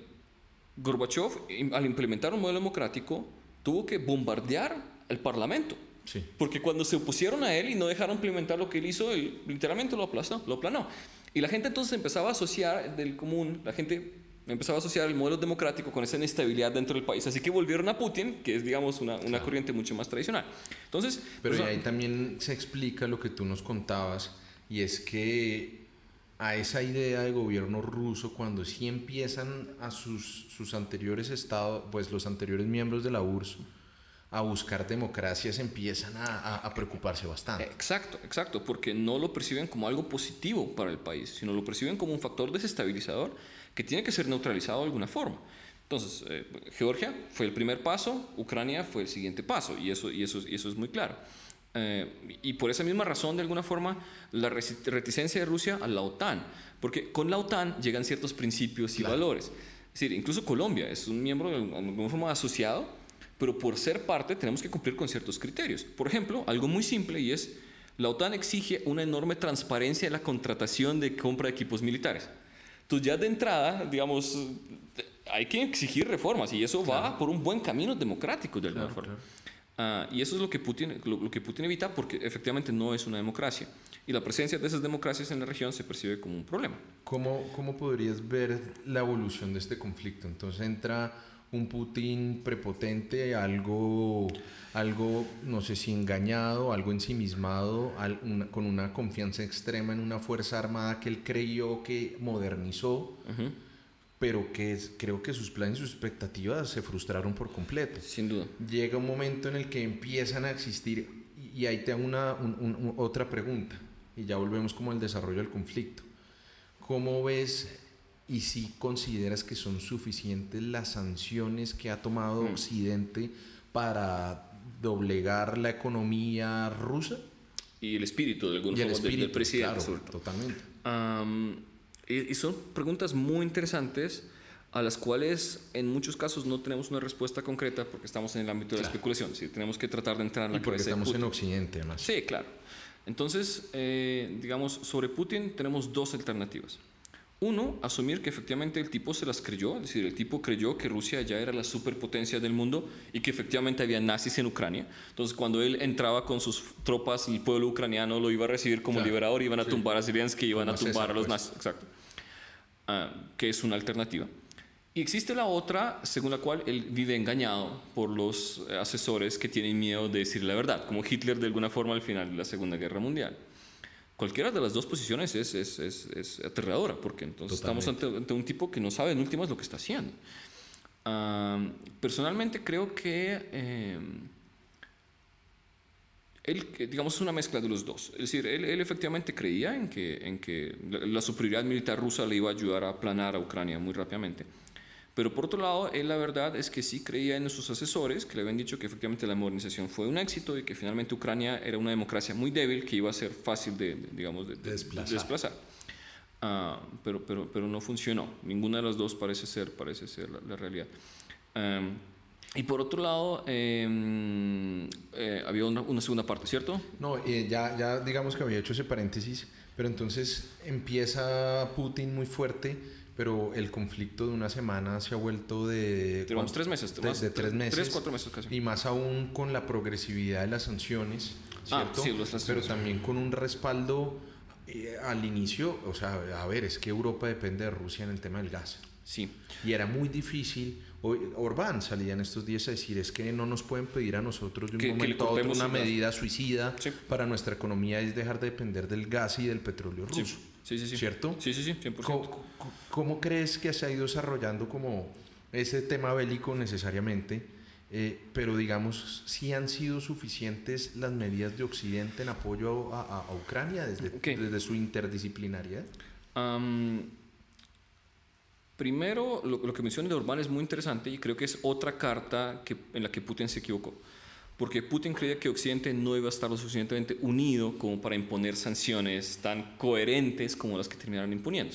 Gorbachev, al implementar un modelo democrático, tuvo que bombardear el parlamento. Sí. Porque cuando se opusieron a él y no dejaron implementar lo que él hizo, él literalmente lo aplastó, lo aplanó. Y la gente entonces empezaba a asociar del común, la gente empezaba a asociar el modelo democrático con esa inestabilidad dentro del país. Así que volvieron a Putin, que es, digamos, una, una corriente mucho más tradicional. Entonces, Pero pues, ahí también se explica lo que tú nos contabas, y es que a esa idea de gobierno ruso, cuando sí empiezan a sus, sus anteriores estados, pues los anteriores miembros de la URSS, a buscar democracia, se empiezan a preocuparse bastante. Exacto, exacto, porque no lo perciben como algo positivo para el país, sino lo perciben como un factor desestabilizador que tiene que ser neutralizado de alguna forma. Entonces, eh, Georgia fue el primer paso, Ucrania fue el siguiente paso, y eso, y eso, y eso es muy claro. Eh, y por esa misma razón, de alguna forma, la reticencia de Rusia a la OTAN, porque con la OTAN llegan ciertos principios y Claro. valores. Es decir, incluso Colombia es un miembro de alguna forma asociado, pero por ser parte tenemos que cumplir con ciertos criterios. Por ejemplo, algo muy simple y es, la OTAN exige una enorme transparencia en la contratación de compra de equipos militares. Entonces ya de entrada, digamos, hay que exigir reformas y eso va por un buen camino democrático de alguna forma. Ah, y eso es lo que, Putin, lo, que Putin evita porque efectivamente no es una democracia. Y la presencia de esas democracias en la región se percibe como un problema. ¿Cómo, cómo podrías ver la evolución de este conflicto? Entonces entra un Putin prepotente, algo, algo no sé si engañado, algo ensimismado, con una confianza extrema en una fuerza armada que él creyó que modernizó pero que creo que sus planes y sus expectativas se frustraron por completo. Sin duda. Llega un momento en el que empiezan a existir, y ahí te hago una, otra pregunta, y ya volvemos como al desarrollo del conflicto. ¿Cómo ves y si consideras que son suficientes las sanciones que ha tomado mm. Occidente para doblegar la economía rusa? Y el espíritu de algún del, presidente. Claro, totalmente. Y, son preguntas muy interesantes a las cuales en muchos casos no tenemos una respuesta concreta porque estamos en el ámbito de la especulación. ¿sí? Tenemos que tratar de entrar en la y porque estamos en Occidente, además. Sí, claro. Entonces, eh, digamos, sobre Putin tenemos dos alternativas. Uno, asumir que efectivamente el tipo se las creyó, es decir, el tipo creyó que Rusia ya era la superpotencia del mundo y que efectivamente había nazis en Ucrania. Entonces, cuando él entraba con sus tropas, el pueblo ucraniano lo iba a recibir como liberador, iban a tumbar a Zelensky, iban a tumbar a los pues. nazis. Exacto. Ah, que es una alternativa. Y existe la otra, según la cual él vive engañado por los asesores que tienen miedo de decir la verdad, como Hitler de alguna forma al final de la Segunda Guerra Mundial. Cualquiera de las dos posiciones es, es, es, aterradora, porque entonces estamos ante, un tipo que no sabe en últimas lo que está haciendo. Personalmente creo que eh, él, digamos, es una mezcla de los dos. Es decir, él, él, efectivamente creía en que, en que la superioridad militar rusa le iba a ayudar a aplanar a Ucrania muy rápidamente. Pero por otro lado, él la verdad es que sí creía en sus asesores, que le habían dicho que efectivamente la modernización fue un éxito y que finalmente Ucrania era una democracia muy débil que iba a ser fácil de, digamos, de, desplazar. Ah, pero, pero, pero no funcionó. Ninguna de las dos parece ser, parece ser la, realidad. y por otro lado, em, eh, había una, una, segunda parte, ¿cierto? No, eh, ya, ya digamos que había hecho ese paréntesis, pero entonces empieza Putin muy fuerte pero el conflicto de una semana se ha vuelto de... Tres meses. De, de, tres meses. Tres, cuatro meses casi. Y más aún con la progresividad de las sanciones, ah, ¿cierto? Ah, sí, los, pero también con un respaldo eh, al inicio, o sea, a ver, es que Europa depende de Rusia en el tema del gas. Sí. Y era muy difícil. Orbán salía en estos días a decir es que no nos pueden pedir a nosotros de un momento a otro una medida suicida para nuestra economía es dejar de depender del gas y del petróleo ruso. Sí. Sí, sí, sí. ¿Cierto? Sí, sí, sí, 100%. ¿Cómo, crees que se ha ido desarrollando como ese tema bélico necesariamente? Eh, pero digamos, si han sido suficientes las medidas de Occidente en apoyo a, Ucrania desde, desde, su interdisciplinariedad? primero, lo, que menciona de Orbán es muy interesante y creo que es otra carta que, en la que Putin se equivocó porque Putin creía que Occidente no iba a estar lo suficientemente unido como para imponer sanciones tan coherentes como las que terminaron imponiendo.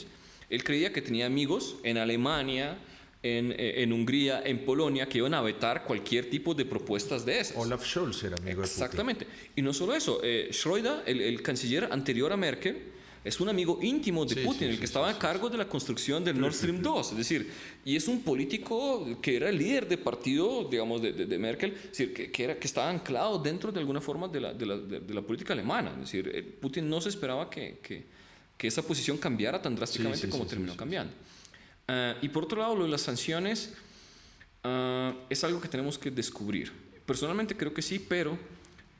Él creía que tenía amigos en Alemania, en, eh, en, Hungría, en Polonia, que iban a vetar cualquier tipo de propuestas de esas. Olaf Scholz era amigo de Exactamente. Y no solo eso, eh, Schröder, el, el canciller anterior a Merkel, es un amigo íntimo de Putin, el que estaba a cargo de la construcción del Nord Stream 2, es decir, y es un político que era el líder de partido, digamos, de, de, Merkel, es decir, que, que, era, que estaba anclado dentro de alguna forma de la, de la, de la política alemana, es decir, eh, Putin no se esperaba que, que, que esa posición cambiara tan drásticamente como terminó cambiando. Ah, y por otro lado, lo de las sanciones uh, es algo que tenemos que descubrir. Personalmente creo que sí, pero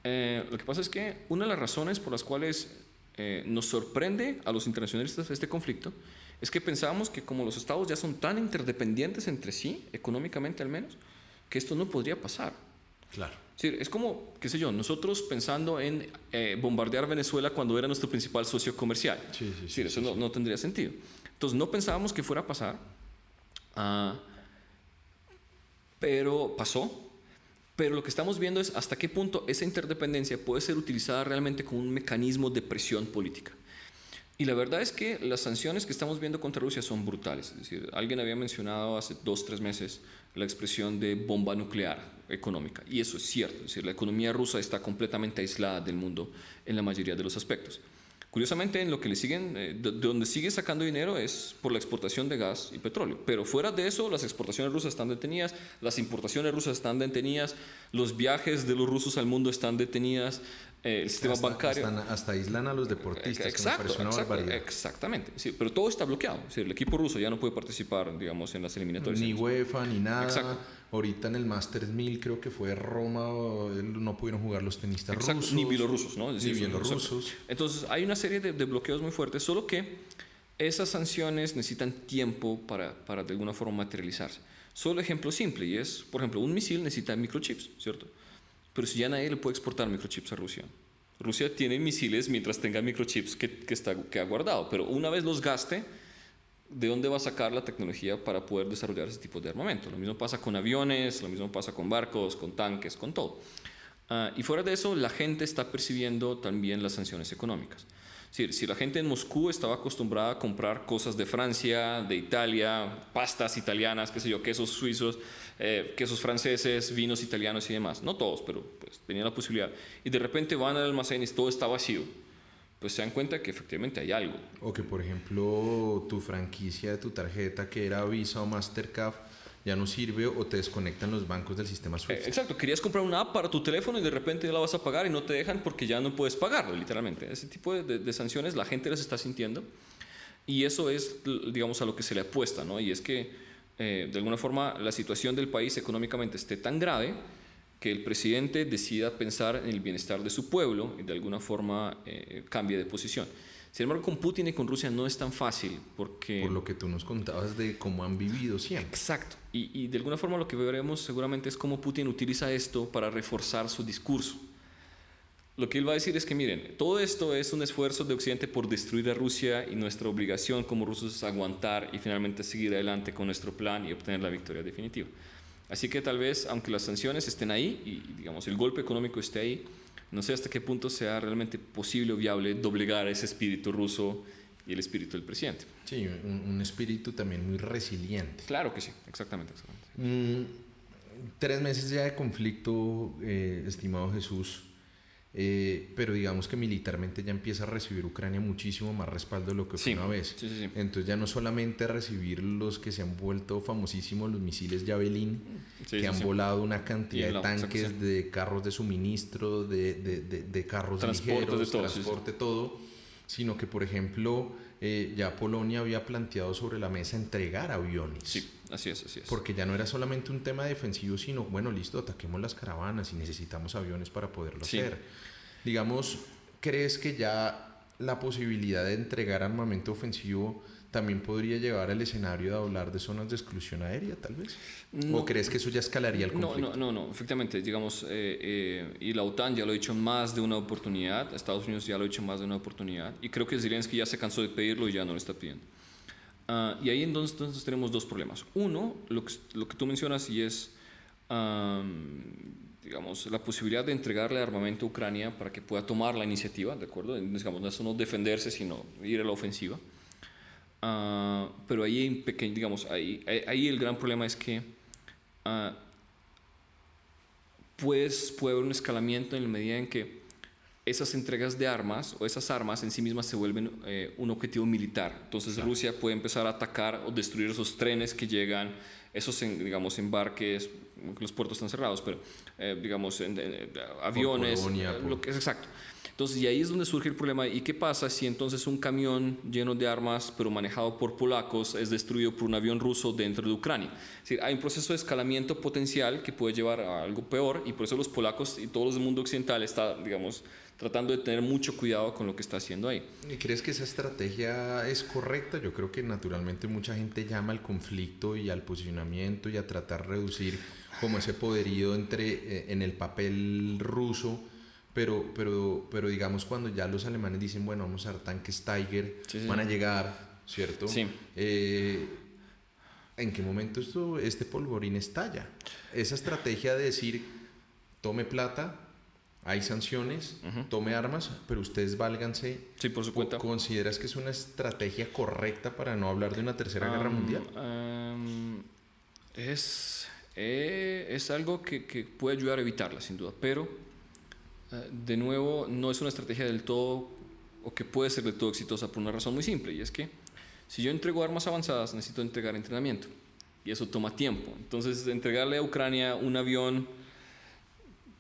eh, lo que pasa es que una de las razones por las cuales eh, nos sorprende a los internacionalistas este conflicto es que pensábamos que como los estados ya son tan interdependientes entre sí, económicamente al menos, que esto no podría pasar. Claro. es como, qué sé yo, nosotros pensando en eh, bombardear Venezuela cuando era nuestro principal socio comercial. Sí, sí, sí, eso no, no, tendría sentido. Entonces no pensábamos que fuera a pasar, uh, pero pasó pero lo que estamos viendo es hasta qué punto esa interdependencia puede ser utilizada realmente como un mecanismo de presión política. Y la verdad es que las sanciones que estamos viendo contra Rusia son brutales. Es decir, alguien había mencionado hace dos, tres meses la expresión de bomba nuclear económica. Y eso es cierto. Es decir, la economía rusa está completamente aislada del mundo en la mayoría de los aspectos. Curiosamente, en lo que le siguen, eh, de donde sigue sacando dinero es por la exportación de gas y petróleo. Pero fuera de eso, las exportaciones rusas están detenidas, las importaciones rusas están detenidas, los viajes de los rusos al mundo están detenidas, eh, el sistema bancario. Hasta, aislan a los deportistas. Exacto, exactamente. Sí, pero todo está bloqueado. el equipo ruso ya no puede participar, digamos, en las eliminatorias. Ni UEFA, ni nada. Ahorita en el Masters 1000 creo que fue Roma, no pudieron jugar los tenistas rusos. Ni bielorrusos, ¿no? ni bielorrusos. Entonces hay una serie de, bloqueos muy fuertes, solo que esas sanciones necesitan tiempo para, para de alguna forma materializarse. Solo ejemplo simple, y es, por ejemplo, un misil necesita microchips, ¿cierto? Pero si ya nadie le puede exportar microchips a Rusia. Rusia tiene misiles mientras tenga microchips que, que, está, que ha guardado, pero una vez los gaste, ¿de dónde va a sacar la tecnología para poder desarrollar ese tipo de armamento? Lo mismo pasa con aviones, lo mismo pasa con barcos, con tanques, con todo. Ah, y fuera de eso, la gente está percibiendo también las sanciones económicas. Si, si la gente en Moscú estaba acostumbrada a comprar cosas de Francia, de Italia, pastas italianas, qué sé yo, quesos suizos, eh, quesos franceses, vinos italianos y demás. No todos, pero pues, tenían la posibilidad. Y de repente van al almacén y todo está vacío. Pues se dan cuenta que efectivamente hay algo. O que, por ejemplo, tu franquicia de tu tarjeta, que era Visa o Mastercard, ya no sirve o te desconectan los bancos del sistema SWIFT. Eh, exacto, querías comprar una app para tu teléfono y de repente ya la vas a pagar y no te dejan porque ya no puedes pagarlo, literalmente. Ese tipo de, sanciones la gente las está sintiendo y eso es, digamos, a lo que se le apuesta, ¿no? Y es que eh, de alguna forma la situación del país económicamente esté tan grave que el presidente decida pensar en el bienestar de su pueblo y de alguna forma eh, cambie de posición. Sin embargo, con Putin y con Rusia no es tan fácil porque... Por lo que tú nos contabas de cómo han vivido siempre. Exacto. Y, de alguna forma lo que veremos seguramente es cómo Putin utiliza esto para reforzar su discurso. Lo que él va a decir es que, miren, todo esto es un esfuerzo de Occidente por destruir a Rusia y nuestra obligación como rusos es aguantar y finalmente seguir adelante con nuestro plan y obtener la victoria definitiva. Así que tal vez, aunque las sanciones estén ahí y, digamos, el golpe económico esté ahí, no sé hasta qué punto sea realmente posible o viable doblegar ese espíritu ruso y el espíritu del presidente. Sí, un, espíritu también muy resiliente. Claro que sí, exactamente. Mm, tres meses ya de conflicto, eh, estimado Jesús. Eh, pero digamos que militarmente ya empieza a recibir Ucrania muchísimo más respaldo de lo que fue una vez. Entonces ya no solamente recibir los que se han vuelto famosísimos, los misiles Javelin, que han volado una cantidad de tanques, de carros de suministro, de, de, de, carros ligeros, de todo, transporte, todo, sino que por ejemplo eh, ya Polonia había planteado sobre la mesa entregar aviones. Sí, así es, así es. Porque ya no era solamente un tema defensivo, sino, bueno, listo, ataquemos las caravanas y necesitamos aviones para poderlo hacer. Digamos, ¿crees que ya la posibilidad de entregar armamento ofensivo también podría llevar al escenario de hablar de zonas de exclusión aérea, tal vez? ¿O crees que eso ya escalaría el conflicto? No, no, no, no. efectivamente, digamos, eh, eh, y la OTAN ya lo ha hecho más de una oportunidad, Estados Unidos ya lo ha hecho más de una oportunidad, y creo que Zelensky ya se cansó de pedirlo y ya no lo está pidiendo. Ah, y ahí entonces, entonces, tenemos dos problemas. Uno, lo que, lo que tú mencionas y es, digamos, la posibilidad de entregarle armamento a Ucrania para que pueda tomar la iniciativa, ¿de acuerdo? Digamos, no defenderse, sino ir a la ofensiva. Ah, pero ahí, pequeño, digamos, ahí, ahí el gran problema es que uh, pues, puede haber un escalamiento en la medida en que esas entregas de armas o esas armas en sí mismas se vuelven eh, un objetivo militar. Entonces Rusia puede empezar a atacar o destruir esos trenes que llegan, esos digamos embarques, los puertos están cerrados, pero eh, digamos en, aviones, lo que es exacto. Entonces, y ahí es donde surge el problema. ¿Y qué pasa si entonces un camión lleno de armas, pero manejado por polacos, es destruido por un avión ruso dentro de Ucrania? Es decir, hay un proceso de escalamiento potencial que puede llevar a algo peor y por eso los polacos y todos los del mundo occidental están, digamos, tratando de tener mucho cuidado con lo que está haciendo ahí. ¿Y crees que esa estrategia es correcta? Yo creo que naturalmente mucha gente llama al conflicto y al posicionamiento y a tratar de reducir como ese poderío entre, eh, en el papel ruso pero, pero, pero digamos cuando ya los alemanes dicen, bueno, vamos a dar tanques Tiger, van a llegar, ¿cierto? Sí. Eh, ¿En qué momento esto, este polvorín estalla? Esa estrategia de decir, tome plata, hay sanciones, tome armas, pero ustedes válganse. Sí, por su cuenta. ¿Consideras que es una estrategia correcta para no hablar de una tercera guerra mundial? es, eh, es algo que, que, puede ayudar a evitarla, sin duda, pero eh, de nuevo no es una estrategia del todo o que puede ser del todo exitosa por una razón muy simple, y es que si yo entrego armas avanzadas, necesito entregar entrenamiento, y eso toma tiempo. Entonces, entregarle a Ucrania un avión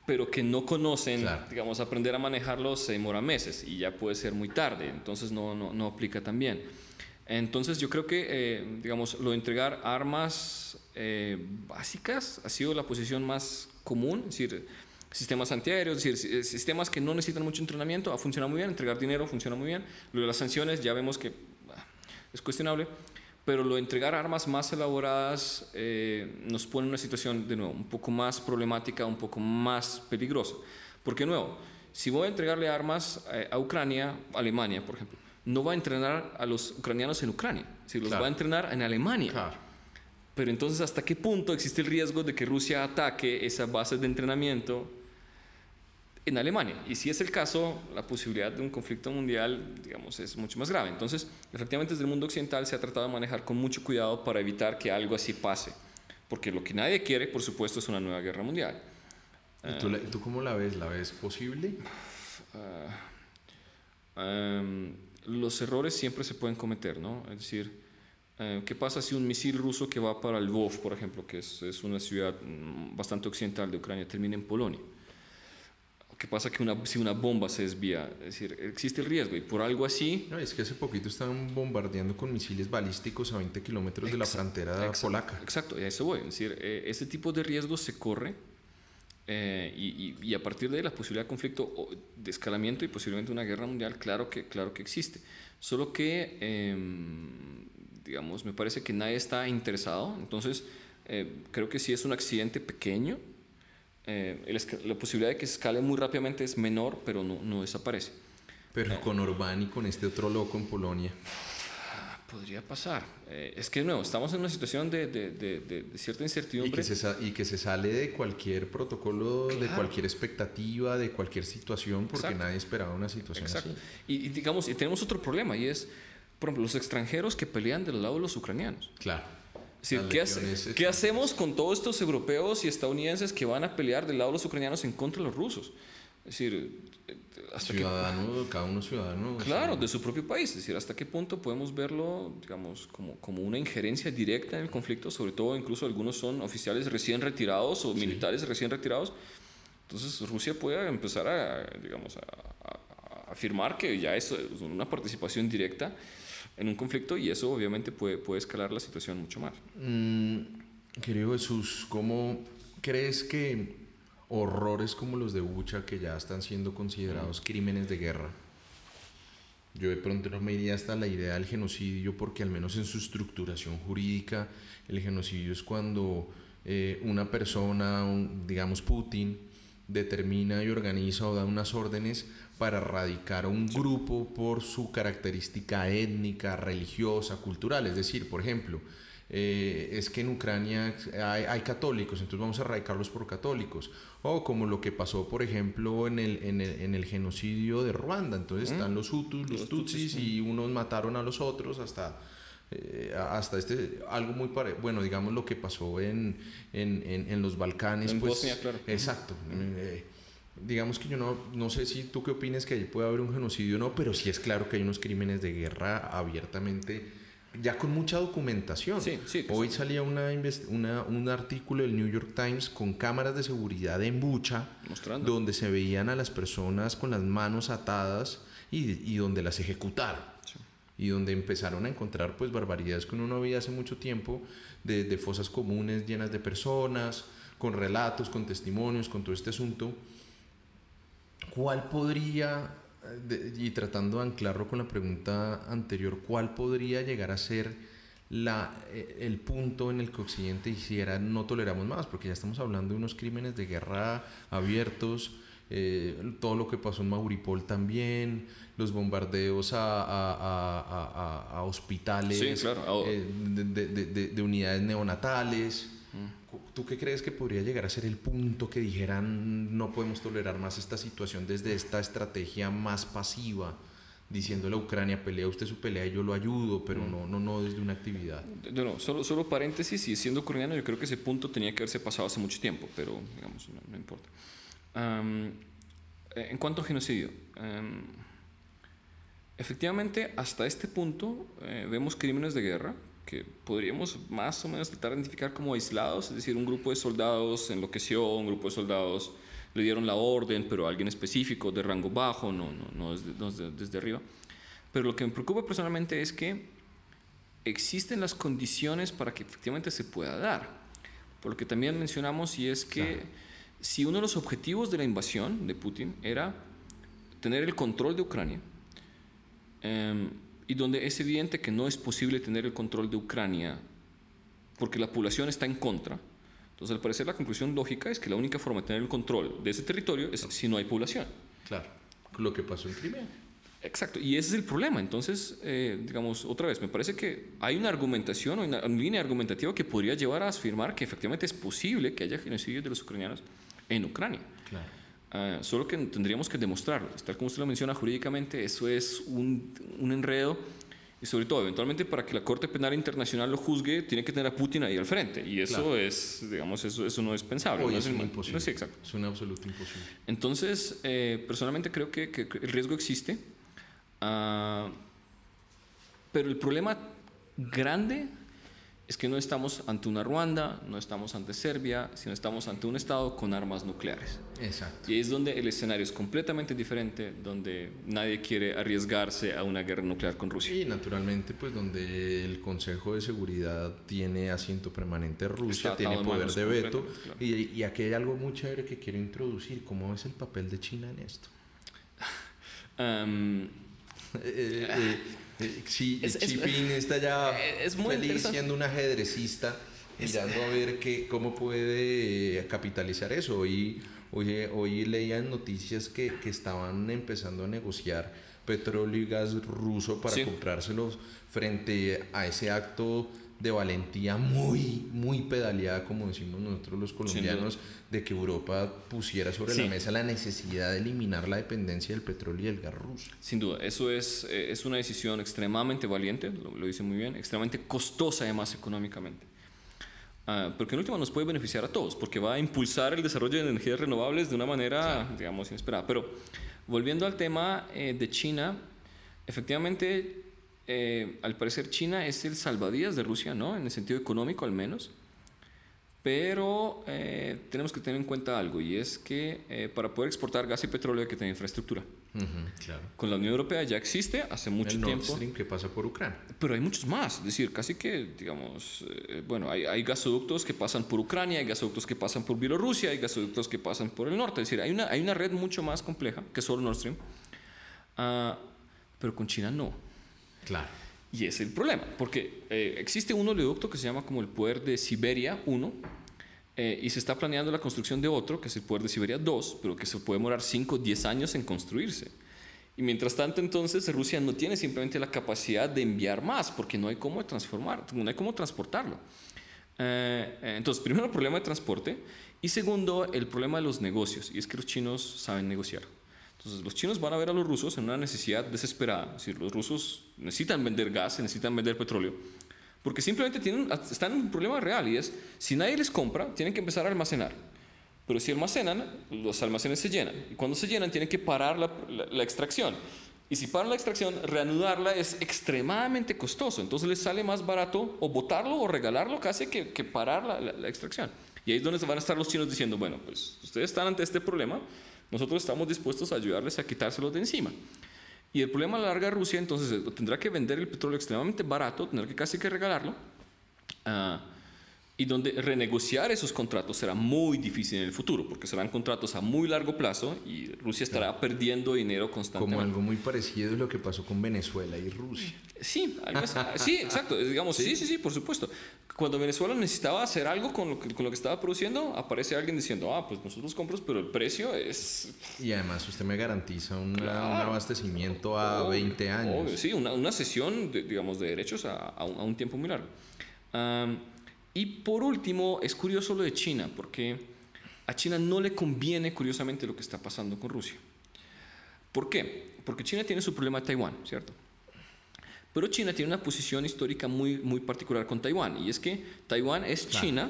pero que no conocen, digamos, aprender a manejarlo se demora meses y ya puede ser muy tarde, entonces no, no, no aplica tan bien. Entonces yo creo que, eh, digamos, lo de entregar armas eh, básicas ha sido la posición más común, es decir, sistemas antiaéreos, es decir, sistemas que no necesitan mucho entrenamiento, ha funcionado muy bien, entregar dinero funciona muy bien, lo de las sanciones ya vemos que es cuestionable, pero lo de entregar armas más elaboradas eh, nos pone en una situación, de nuevo, un poco más problemática, un poco más peligrosa. Porque, de nuevo, si voy a entregarle armas eh, a Ucrania, Alemania, por ejemplo, no va a entrenar a los ucranianos en Ucrania, si los va a entrenar en Alemania. Claro. Pero entonces, ¿hasta qué punto existe el riesgo de que Rusia ataque esa base de entrenamiento en Alemania. Y si es el caso, la posibilidad de un conflicto mundial, digamos, es mucho más grave. Entonces, efectivamente, desde el mundo occidental se ha tratado de manejar con mucho cuidado para evitar que algo así pase. Porque lo que nadie quiere, por supuesto, es una nueva guerra mundial. ¿Y tú, tú cómo la ves? ¿La ves posible? Ah, em, los errores siempre se pueden cometer, ¿no? Es decir, eh, ¿qué pasa si un misil ruso que va para Lvov, por ejemplo, que es, es una ciudad mm, bastante occidental de Ucrania, termina en Polonia? ¿Qué pasa que una, si una bomba se desvía? Es decir, existe el riesgo y por algo así... No, es que hace poquito estaban bombardeando con misiles balísticos a 20 kilómetros de la frontera polaca. Exacto, y a eso voy. Es decir, eh, ese tipo de riesgo se corre eh, y, y, a partir de la posibilidad de conflicto, de escalamiento y posiblemente una guerra mundial, claro que, claro que existe. Solo que, em, digamos, me parece que nadie está interesado. Entonces, eh, creo que si es un accidente pequeño, eh, la posibilidad de que escale muy rápidamente es menor, pero no, no desaparece. Pero eh, con Orbán y con este otro loco en Polonia. Podría pasar. Eh, es que, no, estamos en una situación de, de, de, cierta incertidumbre. Y que, se, y que se sale de cualquier protocolo, de cualquier expectativa, de cualquier situación, porque nadie esperaba una situación Exacto. así. Y, y, digamos, y tenemos otro problema, y es, por ejemplo, los extranjeros que pelean del lado de los ucranianos. Claro. ¿Qué, hacemos con todos estos europeos y estadounidenses que van a pelear del lado de los ucranianos en contra de los rusos? Es decir, hasta ciudadano, cada uno ciudadano. Claro, de su propio país. Es decir, hasta qué punto podemos verlo, digamos, como, como una injerencia directa en el conflicto, sobre todo incluso algunos son oficiales recién retirados o militares recién retirados. Entonces Rusia puede empezar a, digamos, a, afirmar que ya es una participación directa en un conflicto y eso obviamente puede, puede escalar la situación mucho más. Mm, querido Jesús, ¿cómo crees que horrores como los de Bucha, que ya están siendo considerados mm. crímenes de guerra, yo de pronto no me iría hasta la idea del genocidio porque al menos en su estructuración jurídica el genocidio es cuando eh, una persona, digamos Putin, determina y organiza o da unas órdenes para erradicar a un grupo por su característica étnica, religiosa, cultural. Es decir, por ejemplo, eh, es que en Ucrania hay, católicos, entonces vamos a erradicarlos por católicos. O como lo que pasó, por ejemplo, en el, en el, en el genocidio de Ruanda. Entonces están los Hutus, los, Tutsis, y unos mataron a los otros hasta eh, hasta este, algo muy parecido, bueno, digamos lo que pasó en, en, en, los Balcanes. En pues, Bosnia, claro. Exacto. Digamos que yo no, no sé si tú qué opinas que ahí puede haber un genocidio o no, pero sí es claro que hay unos crímenes de guerra abiertamente, ya con mucha documentación. Sí, sí, Hoy salía una, una, un artículo del New York Times con cámaras de seguridad en Bucha, Mostrando. donde se veían a las personas con las manos atadas y, y donde las ejecutaron y donde empezaron a encontrar pues barbaridades que uno no veía hace mucho tiempo, de, de fosas comunes llenas de personas, con relatos, con testimonios, con todo este asunto. ¿Cuál podría, y tratando de anclarlo con la pregunta anterior, cuál podría llegar a ser la, eh, el punto en el que Occidente hiciera no toleramos más? Porque ya estamos hablando de unos crímenes de guerra abiertos, eh, todo lo que pasó en Mauripol también, los bombardeos a, a, a, hospitales eh, de, de, de, unidades neonatales. ¿Tú qué crees que podría llegar a ser el punto que dijeran no podemos tolerar más esta situación desde esta estrategia más pasiva? diciéndole a Ucrania, pelea usted su pelea y yo lo ayudo, pero mm. no, no, no desde una actividad. No, solo, solo paréntesis, y siendo ucraniano, yo creo que ese punto tenía que haberse pasado hace mucho tiempo, pero digamos, no, importa. en cuanto a genocidio, efectivamente, hasta este punto eh, vemos crímenes de guerra que podríamos más o menos tratar de identificar como aislados, es decir, un grupo de soldados enloqueció, un grupo de soldados le dieron la orden, pero a alguien específico de rango bajo, no, no, no, desde, desde, arriba. Pero lo que me preocupa personalmente es que existen las condiciones para que efectivamente se pueda dar. Por lo que también mencionamos, y es que si uno de los objetivos de la invasión de Putin era tener el control de Ucrania, em, y donde es evidente que no es posible tener el control de Ucrania porque la población está en contra, entonces, al parecer, la conclusión lógica es que la única forma de tener el control de ese territorio es si no hay población. Claro, lo que pasó en Crimea. Exacto, y ese es el problema. Entonces, eh, digamos, otra vez, me parece que hay una argumentación o una, línea argumentativa que podría llevar a afirmar que efectivamente es posible que haya genocidio de los ucranianos en Ucrania. Claro. Ah, solo que tendríamos que demostrarlo. Tal como usted lo menciona jurídicamente, eso es un, un enredo y sobre todo, eventualmente para que la Corte Penal Internacional lo juzgue, tiene que tener a Putin ahí al frente. Y eso es, digamos, eso, eso no es pensable. no es, imposible. sí, exacto. Es un absoluto imposible. Entonces, eh, personalmente creo que, que, el riesgo existe. Uh, pero el problema grande es que no estamos ante una Ruanda, no estamos ante Serbia, sino estamos ante un Estado con armas nucleares. Exacto. Y es donde el escenario es completamente diferente, donde nadie quiere arriesgarse a una guerra nuclear con Rusia. Y naturalmente, pues donde el Consejo de Seguridad tiene asiento permanente Rusia, tiene poder de veto. Y, y aquí hay algo muy chévere que quiero introducir. ¿Cómo es el papel de China en esto? um, eh, eh, Sí, es, está ya es muy feliz siendo un ajedrecista, mirando a ver qué, cómo puede capitalizar eso. Hoy, hoy, hoy leían noticias que, que estaban empezando a negociar petróleo y gas ruso para comprárselos frente a ese acto de valentía muy, muy pedaleada, como decimos nosotros los colombianos, de que Europa pusiera sobre la mesa la necesidad de eliminar la dependencia del petróleo y el gas ruso. Sin duda, eso es, eh, es una decisión extremadamente valiente, lo, dice muy bien, extremadamente costosa además económicamente. Uh, porque en última nos puede beneficiar a todos, porque va a impulsar el desarrollo de energías renovables de una manera, digamos, inesperada. Pero volviendo al tema eh, de China, efectivamente eh, al parecer China es el salvadías de Rusia, ¿no? En el sentido económico al menos. Pero eh, tenemos que tener en cuenta algo y es que eh, para poder exportar gas y petróleo hay que tener infraestructura. claro. Con la Unión Europea ya existe hace mucho el tiempo. Nord Stream que pasa por Ucrania. Pero hay muchos más, es decir, casi que, digamos, bueno, hay, hay, gasoductos que pasan por Ucrania, hay gasoductos que pasan por Bielorrusia, hay gasoductos que pasan por el norte. Es decir, hay una, hay una red mucho más compleja que solo Nord Stream. Uh, pero con China no. Claro. Y es el problema, porque eh, existe un oleoducto que se llama como el poder de Siberia 1, eh, y se está planeando la construcción de otro, que es el poder de Siberia 2, pero que se puede demorar 5 o 10 años en construirse. Y mientras tanto, entonces, Rusia no tiene simplemente la capacidad de enviar más, porque no hay cómo transformar, no hay cómo transportarlo. Eh, entonces, primero el problema de transporte, y segundo, el problema de los negocios, y es que los chinos saben negociar. Entonces los chinos van a ver a los rusos en una necesidad desesperada. Es decir, los rusos necesitan vender gas, necesitan vender petróleo, porque simplemente tienen, están en un problema real y es, si nadie les compra, tienen que empezar a almacenar. Pero si almacenan, los almacenes se llenan. Y cuando se llenan, tienen que parar la, extracción. Y si paran la extracción, reanudarla es extremadamente costoso. Entonces les sale más barato o botarlo o regalarlo casi que, parar la, la, extracción. Y ahí es donde van a estar los chinos diciendo, bueno, pues ustedes están ante este problema, nosotros estamos dispuestos a ayudarles a quitárselos de encima. Y el problema a la larga Rusia entonces tendrá que vender el petróleo extremadamente barato, tendrá que casi que regalarlo. Uh, y donde renegociar esos contratos será muy difícil en el futuro, porque serán contratos a muy largo plazo y Rusia estará perdiendo dinero constantemente. Como algo muy parecido es lo que pasó con Venezuela y Rusia. Sí, sí, exacto, digamos, ¿Sí? ¿Sí? sí, por supuesto. Cuando Venezuela necesitaba hacer algo con lo, que, con lo que estaba produciendo, aparece alguien diciendo, ah, pues nosotros compramos, pero el precio es... Y además usted me garantiza un abastecimiento a 20 años. sí, una, una, sesión, de, digamos, de derechos a, a, un, tiempo muy largo. Y por último, es curioso lo de China, porque a China no le conviene, curiosamente, lo que está pasando con Rusia. ¿Por qué? Porque China tiene su problema de Taiwán, ¿cierto? Pero China tiene una posición histórica muy, muy particular con Taiwán, y es que Taiwán es China,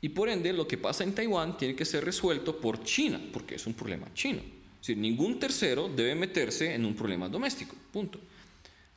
y por ende lo que pasa en Taiwán tiene que ser resuelto por China, porque es un problema chino. Es decir, ningún tercero debe meterse en un problema doméstico, punto.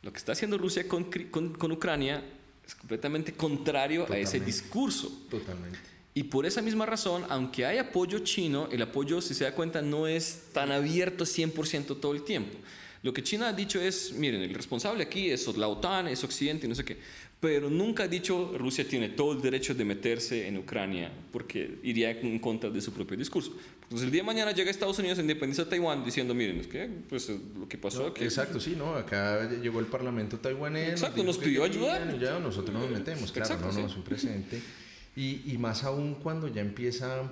Lo que está haciendo Rusia con, con, Ucrania es completamente contrario a ese discurso. Totalmente. Y por esa misma razón, aunque hay apoyo chino, el apoyo, si se da cuenta, no es tan abierto 100% todo el tiempo. Lo que China ha dicho es, miren, el responsable aquí es la OTAN, es Occidente, no sé qué, pero nunca ha dicho Rusia tiene todo el derecho de meterse en Ucrania porque iría en contra de su propio discurso. Entonces el día de mañana llega Estados Unidos e independiza Taiwán diciendo, miren, es que pues lo que pasó aquí. Exacto, sí, ¿no? Acá llegó el parlamento taiwanés. Exacto, nos, pidió ayuda. Ya nosotros nos metemos, claro, no, no, es un precedente. Y, y, más aún cuando ya empiezan,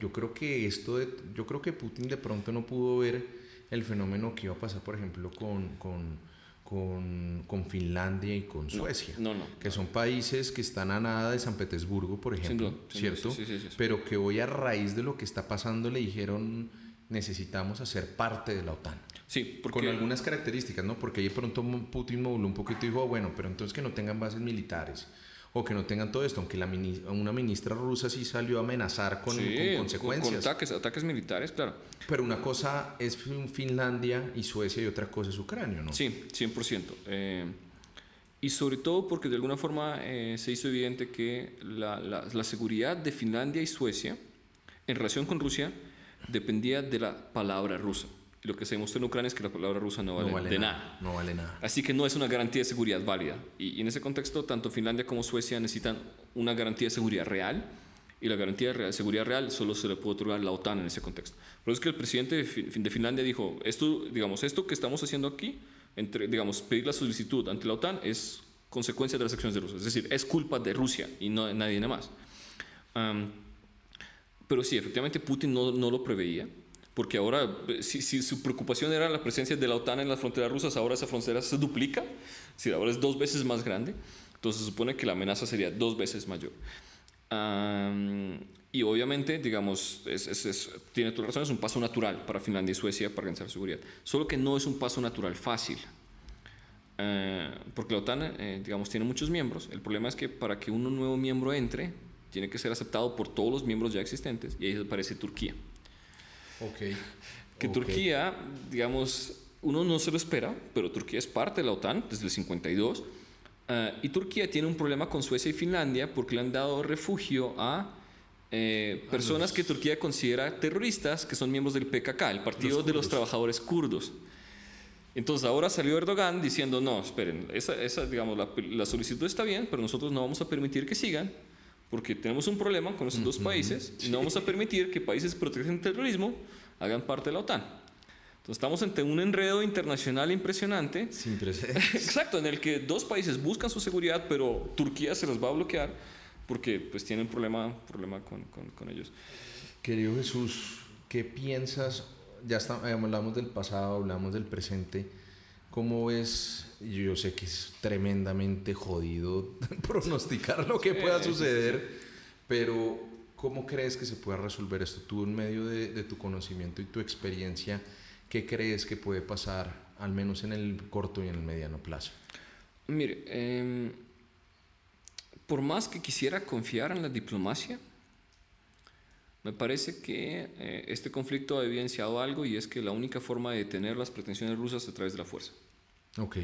yo creo que esto, de, yo creo que Putin de pronto no pudo ver el fenómeno que iba a pasar, por ejemplo, con, con, con, con Finlandia y con Suecia, no, no, que son países que están a nada de San Petersburgo, por ejemplo, ¿cierto? Pero que hoy a raíz de lo que está pasando le dijeron necesitamos hacer parte de la OTAN. Sí, porque... Con algunas características, ¿no? Porque ahí pronto Putin moduló un poquito y dijo, bueno, pero entonces que no tengan bases militares o que no tengan todo esto, aunque la una ministra rusa sí salió a amenazar con, consecuencias. Con ataques, ataques militares, claro. Pero una cosa es Finlandia y Suecia y otra cosa es Ucrania, ¿no? Sí, 100%. Eh, y sobre todo porque de alguna forma eh, se hizo evidente que la, la, la seguridad de Finlandia y Suecia en relación con Rusia dependía de la palabra rusa. Y lo que se demostró en Ucrania es que la palabra rusa no vale, de nada, No vale nada. Así que no es una garantía de seguridad válida. Y, en ese contexto, tanto Finlandia como Suecia necesitan una garantía de seguridad real. Y la garantía de seguridad real solo se le puede otorgar la OTAN en ese contexto. Por eso es que el presidente de Finlandia dijo, esto, digamos, esto que estamos haciendo aquí, entre, digamos, pedir la solicitud ante la OTAN es consecuencia de las acciones de Rusia. Es decir, es culpa de Rusia y no nadie más. pero sí, efectivamente Putin no, no lo preveía porque ahora, si, si, su preocupación era la presencia de la OTAN en las fronteras rusas, ahora esa frontera se duplica, si ahora es dos veces más grande, entonces se supone que la amenaza sería dos veces mayor. y obviamente, digamos, es, es, tiene toda razón, es un paso natural para Finlandia y Suecia para alcanzar seguridad, solo que no es un paso natural fácil. Eh, porque la OTAN, eh, digamos, tiene muchos miembros. El problema es que para que un nuevo miembro entre, tiene que ser aceptado por todos los miembros ya existentes, y ahí aparece Turquía. Que Turquía, digamos, uno no se lo espera, pero Turquía es parte de la OTAN desde el 52. Eh, y Turquía tiene un problema con Suecia y Finlandia porque le han dado refugio a eh, personas que Turquía considera terroristas, que son miembros del PKK, el Partido de los Trabajadores Kurdos. Entonces ahora salió Erdogan diciendo, no, esperen, esa, esa digamos, la, la, solicitud está bien, pero nosotros no vamos a permitir que sigan, porque tenemos un problema con esos dos países y no vamos a permitir que países protegen el terrorismo hagan parte de la OTAN. Entonces estamos ante un enredo internacional impresionante. Sin precedentes. Exacto, en el que dos países buscan su seguridad, pero Turquía se los va a bloquear porque pues tienen problema, problema con, con, con ellos. Querido Jesús, ¿qué piensas? Ya está, hablamos del pasado, hablamos del presente. ¿Cómo ves? Yo sé que es tremendamente jodido pronosticar lo que pueda suceder, pero ¿cómo crees que se pueda resolver esto? Tú en medio de, tu conocimiento y tu experiencia, ¿qué crees que puede pasar, al menos en el corto y en el mediano plazo? Mire, em, por más que quisiera confiar en la diplomacia, me parece que eh, este conflicto ha evidenciado algo y es que la única forma de detener las pretensiones rusas es a través de la fuerza. Ok.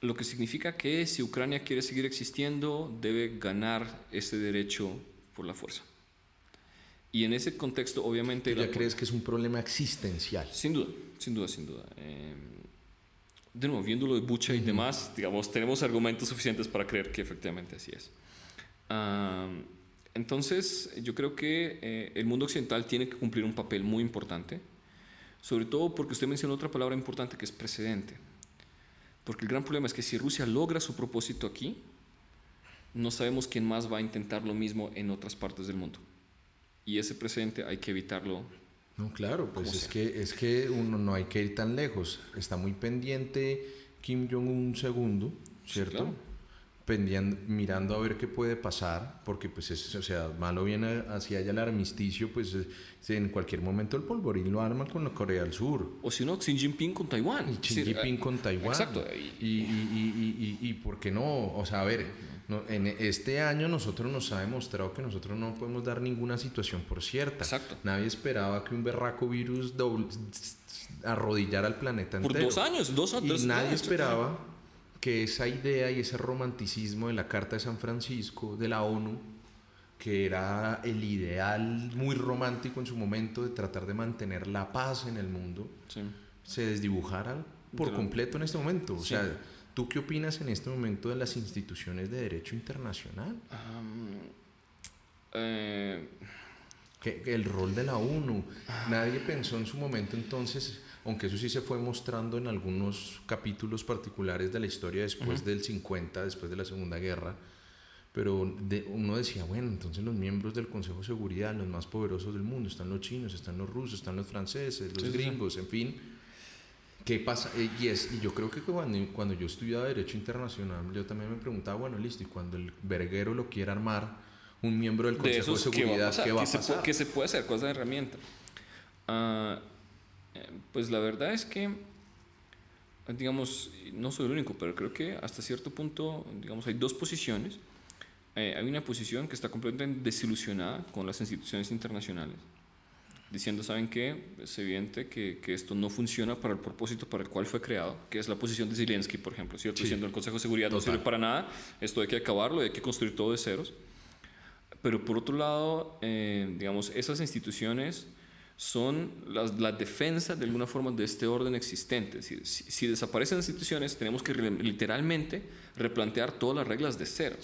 Lo que significa que si Ucrania quiere seguir existiendo, debe ganar ese derecho por la fuerza. Y en ese contexto, obviamente... ¿Ya crees que es un problema existencial? Sin duda, sin duda, sin duda. Eh, de nuevo, viendo lo de Bucha y demás, digamos, tenemos argumentos suficientes para creer que efectivamente así es. Entonces, yo creo que eh, el mundo occidental tiene que cumplir un papel muy importante, sobre todo porque usted mencionó otra palabra importante que es precedente. Porque el gran problema es que si Rusia logra su propósito aquí, no sabemos quién más va a intentar lo mismo en otras partes del mundo. Y ese precedente hay que evitarlo. No, claro, pues es que, es que uno no hay que ir tan lejos. Está muy pendiente Kim Jong-un segundo, ¿cierto? Mirando a ver qué puede pasar, porque pues es, o sea, malo viene hacia allá el armisticio, pues en cualquier momento el polvorín lo arma con la Corea del Sur. O si no, Xi Jinping con Taiwán. Y Xi Jinping con eh, Taiwán. Exacto. Y, y, y, y, por qué no, o sea, a ver, en este año nosotros nos ha demostrado que nosotros no podemos dar ninguna situación por cierta. Exacto. Nadie esperaba que un berraco virus arrodillara al planeta entero. Por dos años, dos o Y nadie esperaba que esa idea y ese romanticismo de la Carta de San Francisco, de la ONU, que era el ideal muy romántico en su momento de tratar de mantener la paz en el mundo, se desdibujara por completo en este momento. O sea, ¿tú qué opinas en este momento de las instituciones de derecho internacional? eh que, el rol de la ONU. Nadie pensó en su momento entonces, aunque eso sí se fue mostrando en algunos capítulos particulares de la historia después del 50, después de la Segunda Guerra, pero de, uno decía, bueno, entonces los miembros del Consejo de Seguridad, los más poderosos del mundo, están los chinos, están los rusos, están los franceses, los gringos, en fin. ¿Qué pasa? Eh, y, es, y yo creo que cuando, cuando yo estudiaba Derecho Internacional, yo también me preguntaba, bueno, listo, y cuando el verguero lo quiera armar, un miembro del Consejo de, Seguridad, ¿qué va a pasar? Se, ¿Qué se puede hacer? ¿Cuál es la herramienta? Eh, pues la verdad es que, digamos, no soy el único, pero creo que hasta cierto punto, digamos, hay dos posiciones. Eh, hay una posición que está completamente desilusionada con las instituciones internacionales, diciendo, ¿saben qué? Es evidente que, que, esto no funciona para el propósito para el cual fue creado, que es la posición de Zelensky, por ejemplo, ¿cierto? Diciendo el Consejo de Seguridad no sirve para nada, esto hay que acabarlo, hay que construir todo de ceros. Pero por otro lado, eh, digamos, esas instituciones son la, defensa de alguna forma de este orden existente. Si, si, desaparecen las instituciones, tenemos que literalmente replantear todas las reglas de cero.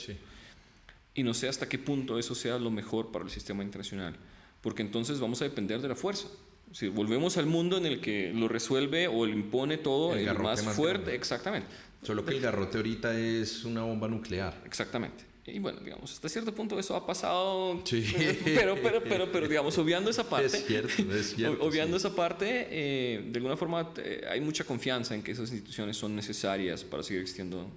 Y no sé hasta qué punto eso sea lo mejor para el sistema internacional, porque entonces vamos a depender de la fuerza. Si volvemos al mundo en el que lo resuelve o lo impone todo el, más, fuerte, exactamente. Solo que el garrote ahorita es una bomba nuclear. Exactamente. Y bueno, digamos, hasta cierto punto eso ha pasado. Sí. Pero, pero, pero, pero, digamos, obviando esa parte. Es cierto, es cierto. Obviando esa parte, eh, de alguna forma eh, hay mucha confianza en que esas instituciones son necesarias para seguir existiendo,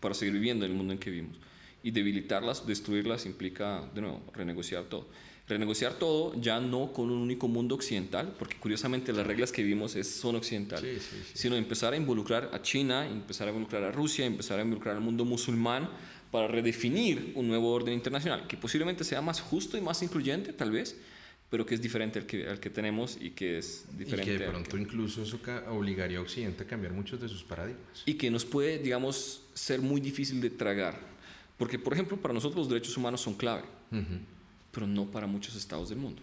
para seguir viviendo en el mundo en que vivimos. Y debilitarlas, destruirlas, implica, de nuevo, renegociar todo. Renegociar todo ya no con un único mundo occidental, porque curiosamente las reglas que vimos es, son occidentales, sino empezar a involucrar a China, empezar a involucrar a Rusia, empezar a involucrar al mundo musulmán para redefinir un nuevo orden internacional que posiblemente sea más justo y más incluyente, tal vez, pero que es diferente al que, al que tenemos y que es diferente. Y que de pronto incluso eso obligaría a Occidente a cambiar muchos de sus paradigmas. Y que nos puede, digamos, ser muy difícil de tragar. Porque, por ejemplo, para nosotros los derechos humanos son clave pero no para muchos estados del mundo.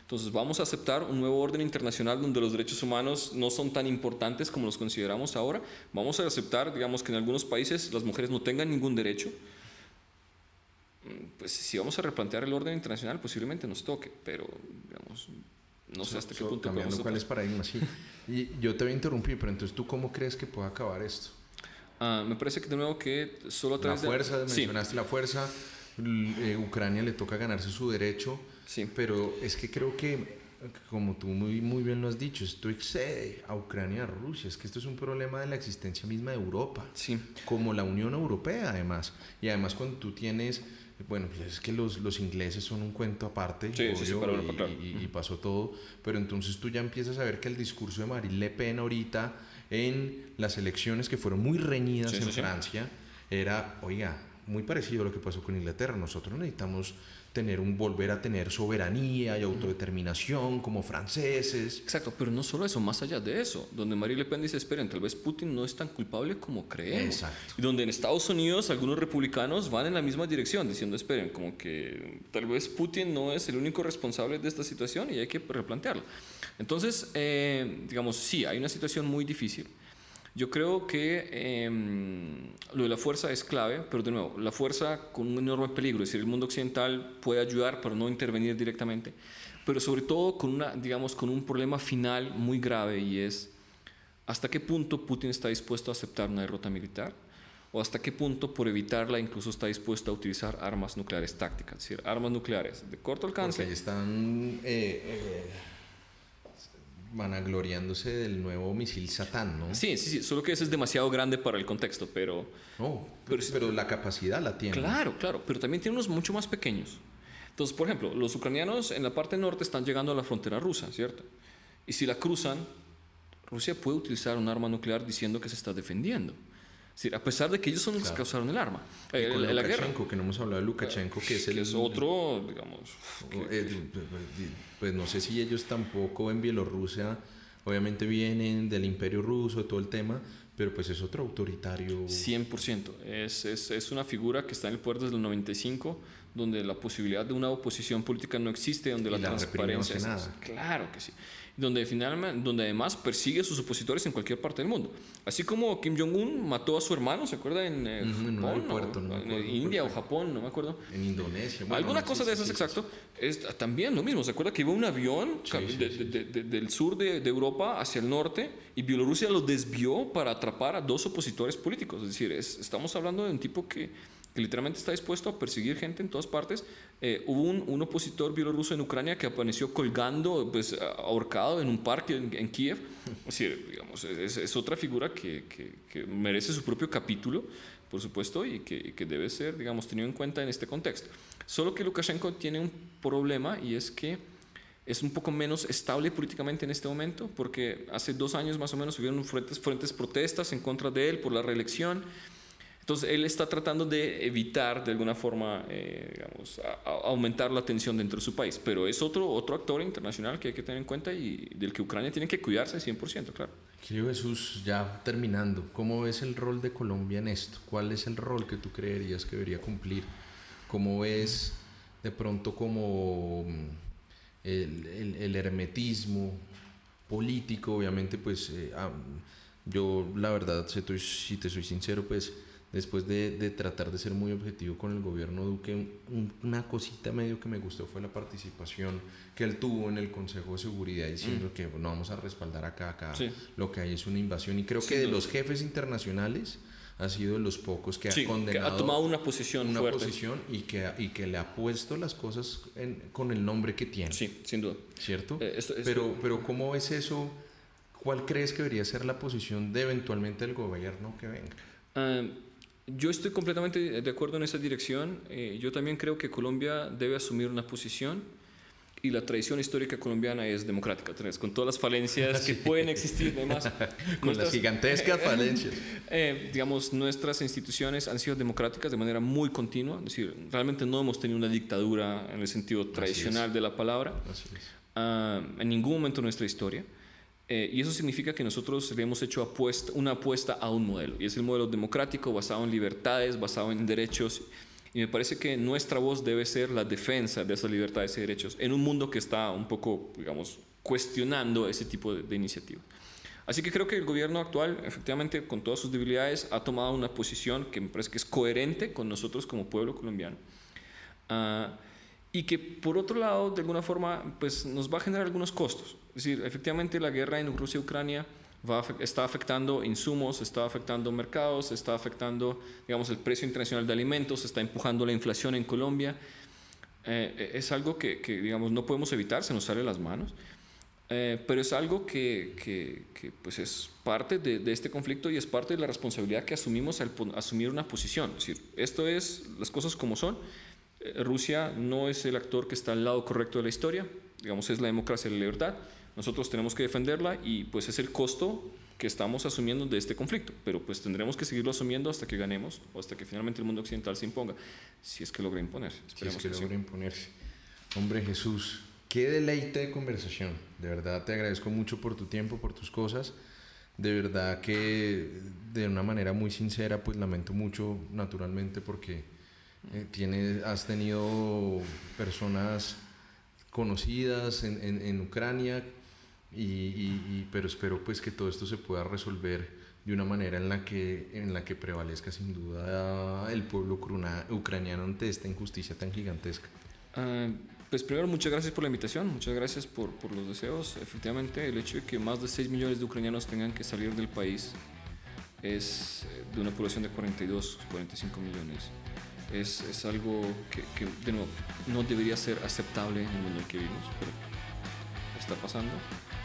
Entonces vamos a aceptar un nuevo orden internacional donde los derechos humanos no son tan importantes como los consideramos ahora. Vamos a aceptar, digamos, que en algunos países las mujeres no tengan ningún derecho. Mm, pues si vamos a replantear el orden internacional, posiblemente nos toque, pero digamos, no sé hasta qué punto. Cambiando cuáles paradigmas, sí. y yo te voy a interrumpir, pero entonces tú cómo crees que puede acabar esto? Ah, me parece que de nuevo que solo a través la fuerza, mencionaste la fuerza eh, Ucrania le toca ganarse su derecho, sí. pero es que creo que, como tú muy, muy bien lo has dicho, esto excede a Ucrania y a Rusia, es que esto es un problema de la existencia misma de Europa, sí. como la Unión Europea además, y además cuando tú tienes... Bueno, es que los, los ingleses son un cuento aparte y, pasó todo, pero entonces tú ya empiezas a ver que el discurso de Marine Le Pen ahorita en las elecciones que fueron muy reñidas en Francia era, oiga, muy parecido a lo que pasó con Inglaterra. Nosotros necesitamos tener un volver a tener soberanía y autodeterminación como franceses. Exacto, pero no solo eso, más allá de eso, donde Marie Le Pen dice, esperen, tal vez Putin no es tan culpable como creemos. Exacto. Y donde en Estados Unidos algunos republicanos van en la misma dirección, diciendo, esperen, como que tal vez Putin no es el único responsable de esta situación y hay que replantearlo. Entonces, eh, digamos, sí, hay una situación muy difícil. Yo creo que em, lo de la fuerza es clave, pero de nuevo, la fuerza con un enorme peligro, es decir, el mundo occidental puede ayudar, pero no intervenir directamente, pero sobre todo con, una, digamos, con un problema final muy grave y es hasta qué punto Putin está dispuesto a aceptar una derrota militar o hasta qué punto por evitarla incluso está dispuesto a utilizar armas nucleares tácticas, es decir, armas nucleares de corto alcance. Porque están... Eh, eh, vanagloriándose del nuevo misil Satán, ¿no? Sí, sí, sí, solo que ese es demasiado grande para el contexto, pero... No, pero, pero la capacidad la tiene. Claro, claro, pero también tiene unos mucho más pequeños. Entonces, por ejemplo, los ucranianos en la parte norte están llegando a la frontera rusa, ¿cierto? Y si la cruzan, Rusia puede utilizar un arma nuclear diciendo que se está defendiendo a pesar de que ellos son los que causaron el arma. Eh, la guerra. que no hemos hablado de Lukashenko, que es, el, es otro, digamos. Eh, pues no sé si ellos tampoco en Bielorrusia, obviamente vienen del imperio ruso, de todo el tema, pero pues es otro autoritario. 100%. Es, es, es, una figura que está en el poder desde el 95, donde la posibilidad de una oposición política no existe, donde la, transparencia... No nada. Claro que sí donde, finalmente, donde además persigue a sus opositores en cualquier parte del mundo. Así como Kim Jong-un mató a su hermano, ¿se acuerda? En, eh, en India o Japón, no me acuerdo. En Indonesia. Alguna cosa de esas, exacto. Es también lo mismo. ¿Se acuerda que iba un avión del sur de, Europa hacia el norte y Bielorrusia lo desvió para atrapar a dos opositores políticos? Es decir, estamos hablando de un tipo que que literalmente está dispuesto a perseguir gente en todas partes. Eh, hubo un, opositor bielorruso en Ucrania que apareció colgando, pues ahorcado en un parque en, Kiev. Es digamos, es, otra figura que, que, merece su propio capítulo, por supuesto, y que, que, debe ser, digamos, tenido en cuenta en este contexto. Solo que Lukashenko tiene un problema y es que es un poco menos estable políticamente en este momento, porque hace dos años más o menos hubieron fuertes, fuertes protestas en contra de él por la reelección. Entonces, él está tratando de evitar, de alguna forma, eh, digamos, aumentar la tensión dentro de su país. Pero es otro, otro actor internacional que hay que tener en cuenta y del que Ucrania tiene que cuidarse 100%, claro. Querido Jesús, ya terminando, ¿cómo ves el rol de Colombia en esto? ¿Cuál es el rol que tú creerías que debería cumplir? ¿Cómo ves de pronto como mm, el, el, hermetismo político? Obviamente, pues eh, yo la verdad, si te soy sincero, pues después de, tratar de ser muy objetivo con el gobierno Duque, una cosita medio que me gustó fue la participación que él tuvo en el Consejo de Seguridad diciendo mm. que no vamos a respaldar acá, acá, lo que hay es una invasión. Y creo que de los jefes internacionales ha sido de los pocos que ha condenado. Que ha tomado una posición una posición y que, y que le ha puesto las cosas con el nombre que tiene. Sí, sin duda. ¿Cierto? Eh, pero, pero ¿cómo es eso? ¿Cuál crees que debería ser la posición de eventualmente el gobierno que venga? Ah, yo estoy completamente de acuerdo en esa dirección. Eh, yo también creo que Colombia debe asumir una posición y la tradición histórica colombiana es democrática, con todas las falencias que pueden existir, además. con las gigantescas falencias. Eh, digamos, nuestras instituciones han sido democráticas de manera muy continua, es decir, realmente no hemos tenido una dictadura en el sentido tradicional de la palabra, ah, en ningún momento de nuestra historia. Eh, y eso significa que nosotros le hemos hecho una apuesta a un modelo, y es el modelo democrático basado en libertades, basado en derechos. Y me parece que nuestra voz debe ser la defensa de esas libertades y derechos en un mundo que está un poco, digamos, cuestionando ese tipo de, iniciativa. Así que creo que el gobierno actual, efectivamente, con todas sus debilidades, ha tomado una posición que me parece que es coherente con nosotros como pueblo colombiano. Uh, y que por otro lado, de alguna forma, pues nos va a generar algunos costos. Es decir, efectivamente la guerra en Rusia y Ucrania va está afectando insumos, está afectando mercados, está afectando, digamos, el precio internacional de alimentos, está empujando la inflación en Colombia. Eh, es algo que, que, digamos, no podemos evitar, se nos sale las manos. Eh, pero es algo que, que, que, pues es parte de, de, este conflicto y es parte de la responsabilidad que asumimos al asumir una posición. Es decir, esto es las cosas como son Rusia no es el actor que está al lado correcto de la historia, digamos, es la democracia y la libertad. Nosotros tenemos que defenderla y pues es el costo que estamos asumiendo de este conflicto, pero pues tendremos que seguirlo asumiendo hasta que ganemos o hasta que finalmente el mundo occidental se imponga, si es que logra imponerse. Esperemos si es que, logra imponerse. Hombre Jesús, qué deleite de conversación. De verdad te agradezco mucho por tu tiempo, por tus cosas. De verdad que de una manera muy sincera, pues lamento mucho naturalmente porque eh, has tenido personas conocidas en, en, Ucrania, y, pero espero pues que todo esto se pueda resolver de una manera en la que, en la que prevalezca sin duda el pueblo ucraniano ante esta injusticia tan gigantesca. Ah, pues primero, muchas gracias por la invitación, muchas gracias por, por, los deseos. Efectivamente, el hecho de que más de 6 millones de ucranianos tengan que salir del país es de una población de 42, 45 millones es, es algo que, que, de nuevo, no debería ser aceptable en el mundo en el que vivimos, pero está pasando.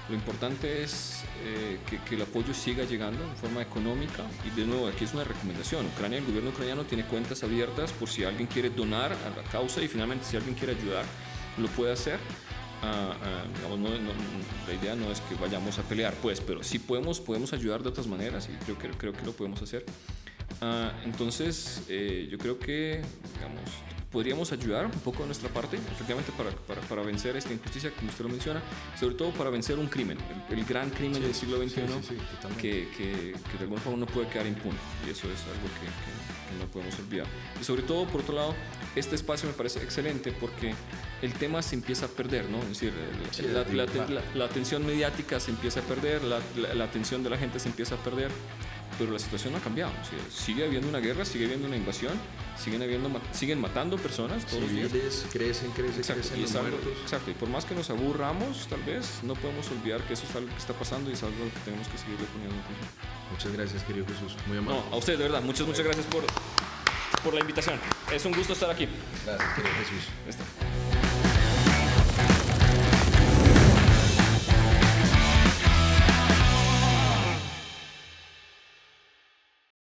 Lo importante es eh, que, que, el apoyo siga llegando en forma económica y de nuevo aquí es una recomendación. Ucrania, el gobierno ucraniano tiene cuentas abiertas por si alguien quiere donar a la causa y finalmente si alguien quiere ayudar lo puede hacer. Ah, ah, digamos, no, la idea no es que vayamos a pelear, pues, pero sí podemos, podemos ayudar de otras maneras y creo que, creo que lo podemos hacer. Ah, entonces, eh, yo creo que, digamos, podríamos ayudar un poco de nuestra parte, efectivamente, para, para, para, vencer esta injusticia, como usted lo menciona, sobre todo para vencer un crimen, el, gran crimen del siglo XXI, que, que, que, de alguna forma no puede quedar impune. Y eso es algo que, que, no podemos olvidar. Y sobre todo, por otro lado, este espacio me parece excelente porque el tema se empieza a perder, ¿no? Es decir, la, la, la, atención mediática se empieza a perder, la, atención de la gente se empieza a perder pero la situación no ha cambiado. sigue habiendo una guerra, sigue habiendo una invasión, siguen, habiendo, siguen matando personas todos los días. crecen, crecen, exacto, crecen y Exacto, y por más que nos aburramos, tal vez, no podemos olvidar que eso es algo que está pasando y es algo que tenemos que seguir poniendo atención. Muchas gracias, querido Jesús. Muy amable. No, a usted, de verdad. Muchas, muchas gracias por, por la invitación. Es un gusto estar aquí. Gracias, querido Jesús.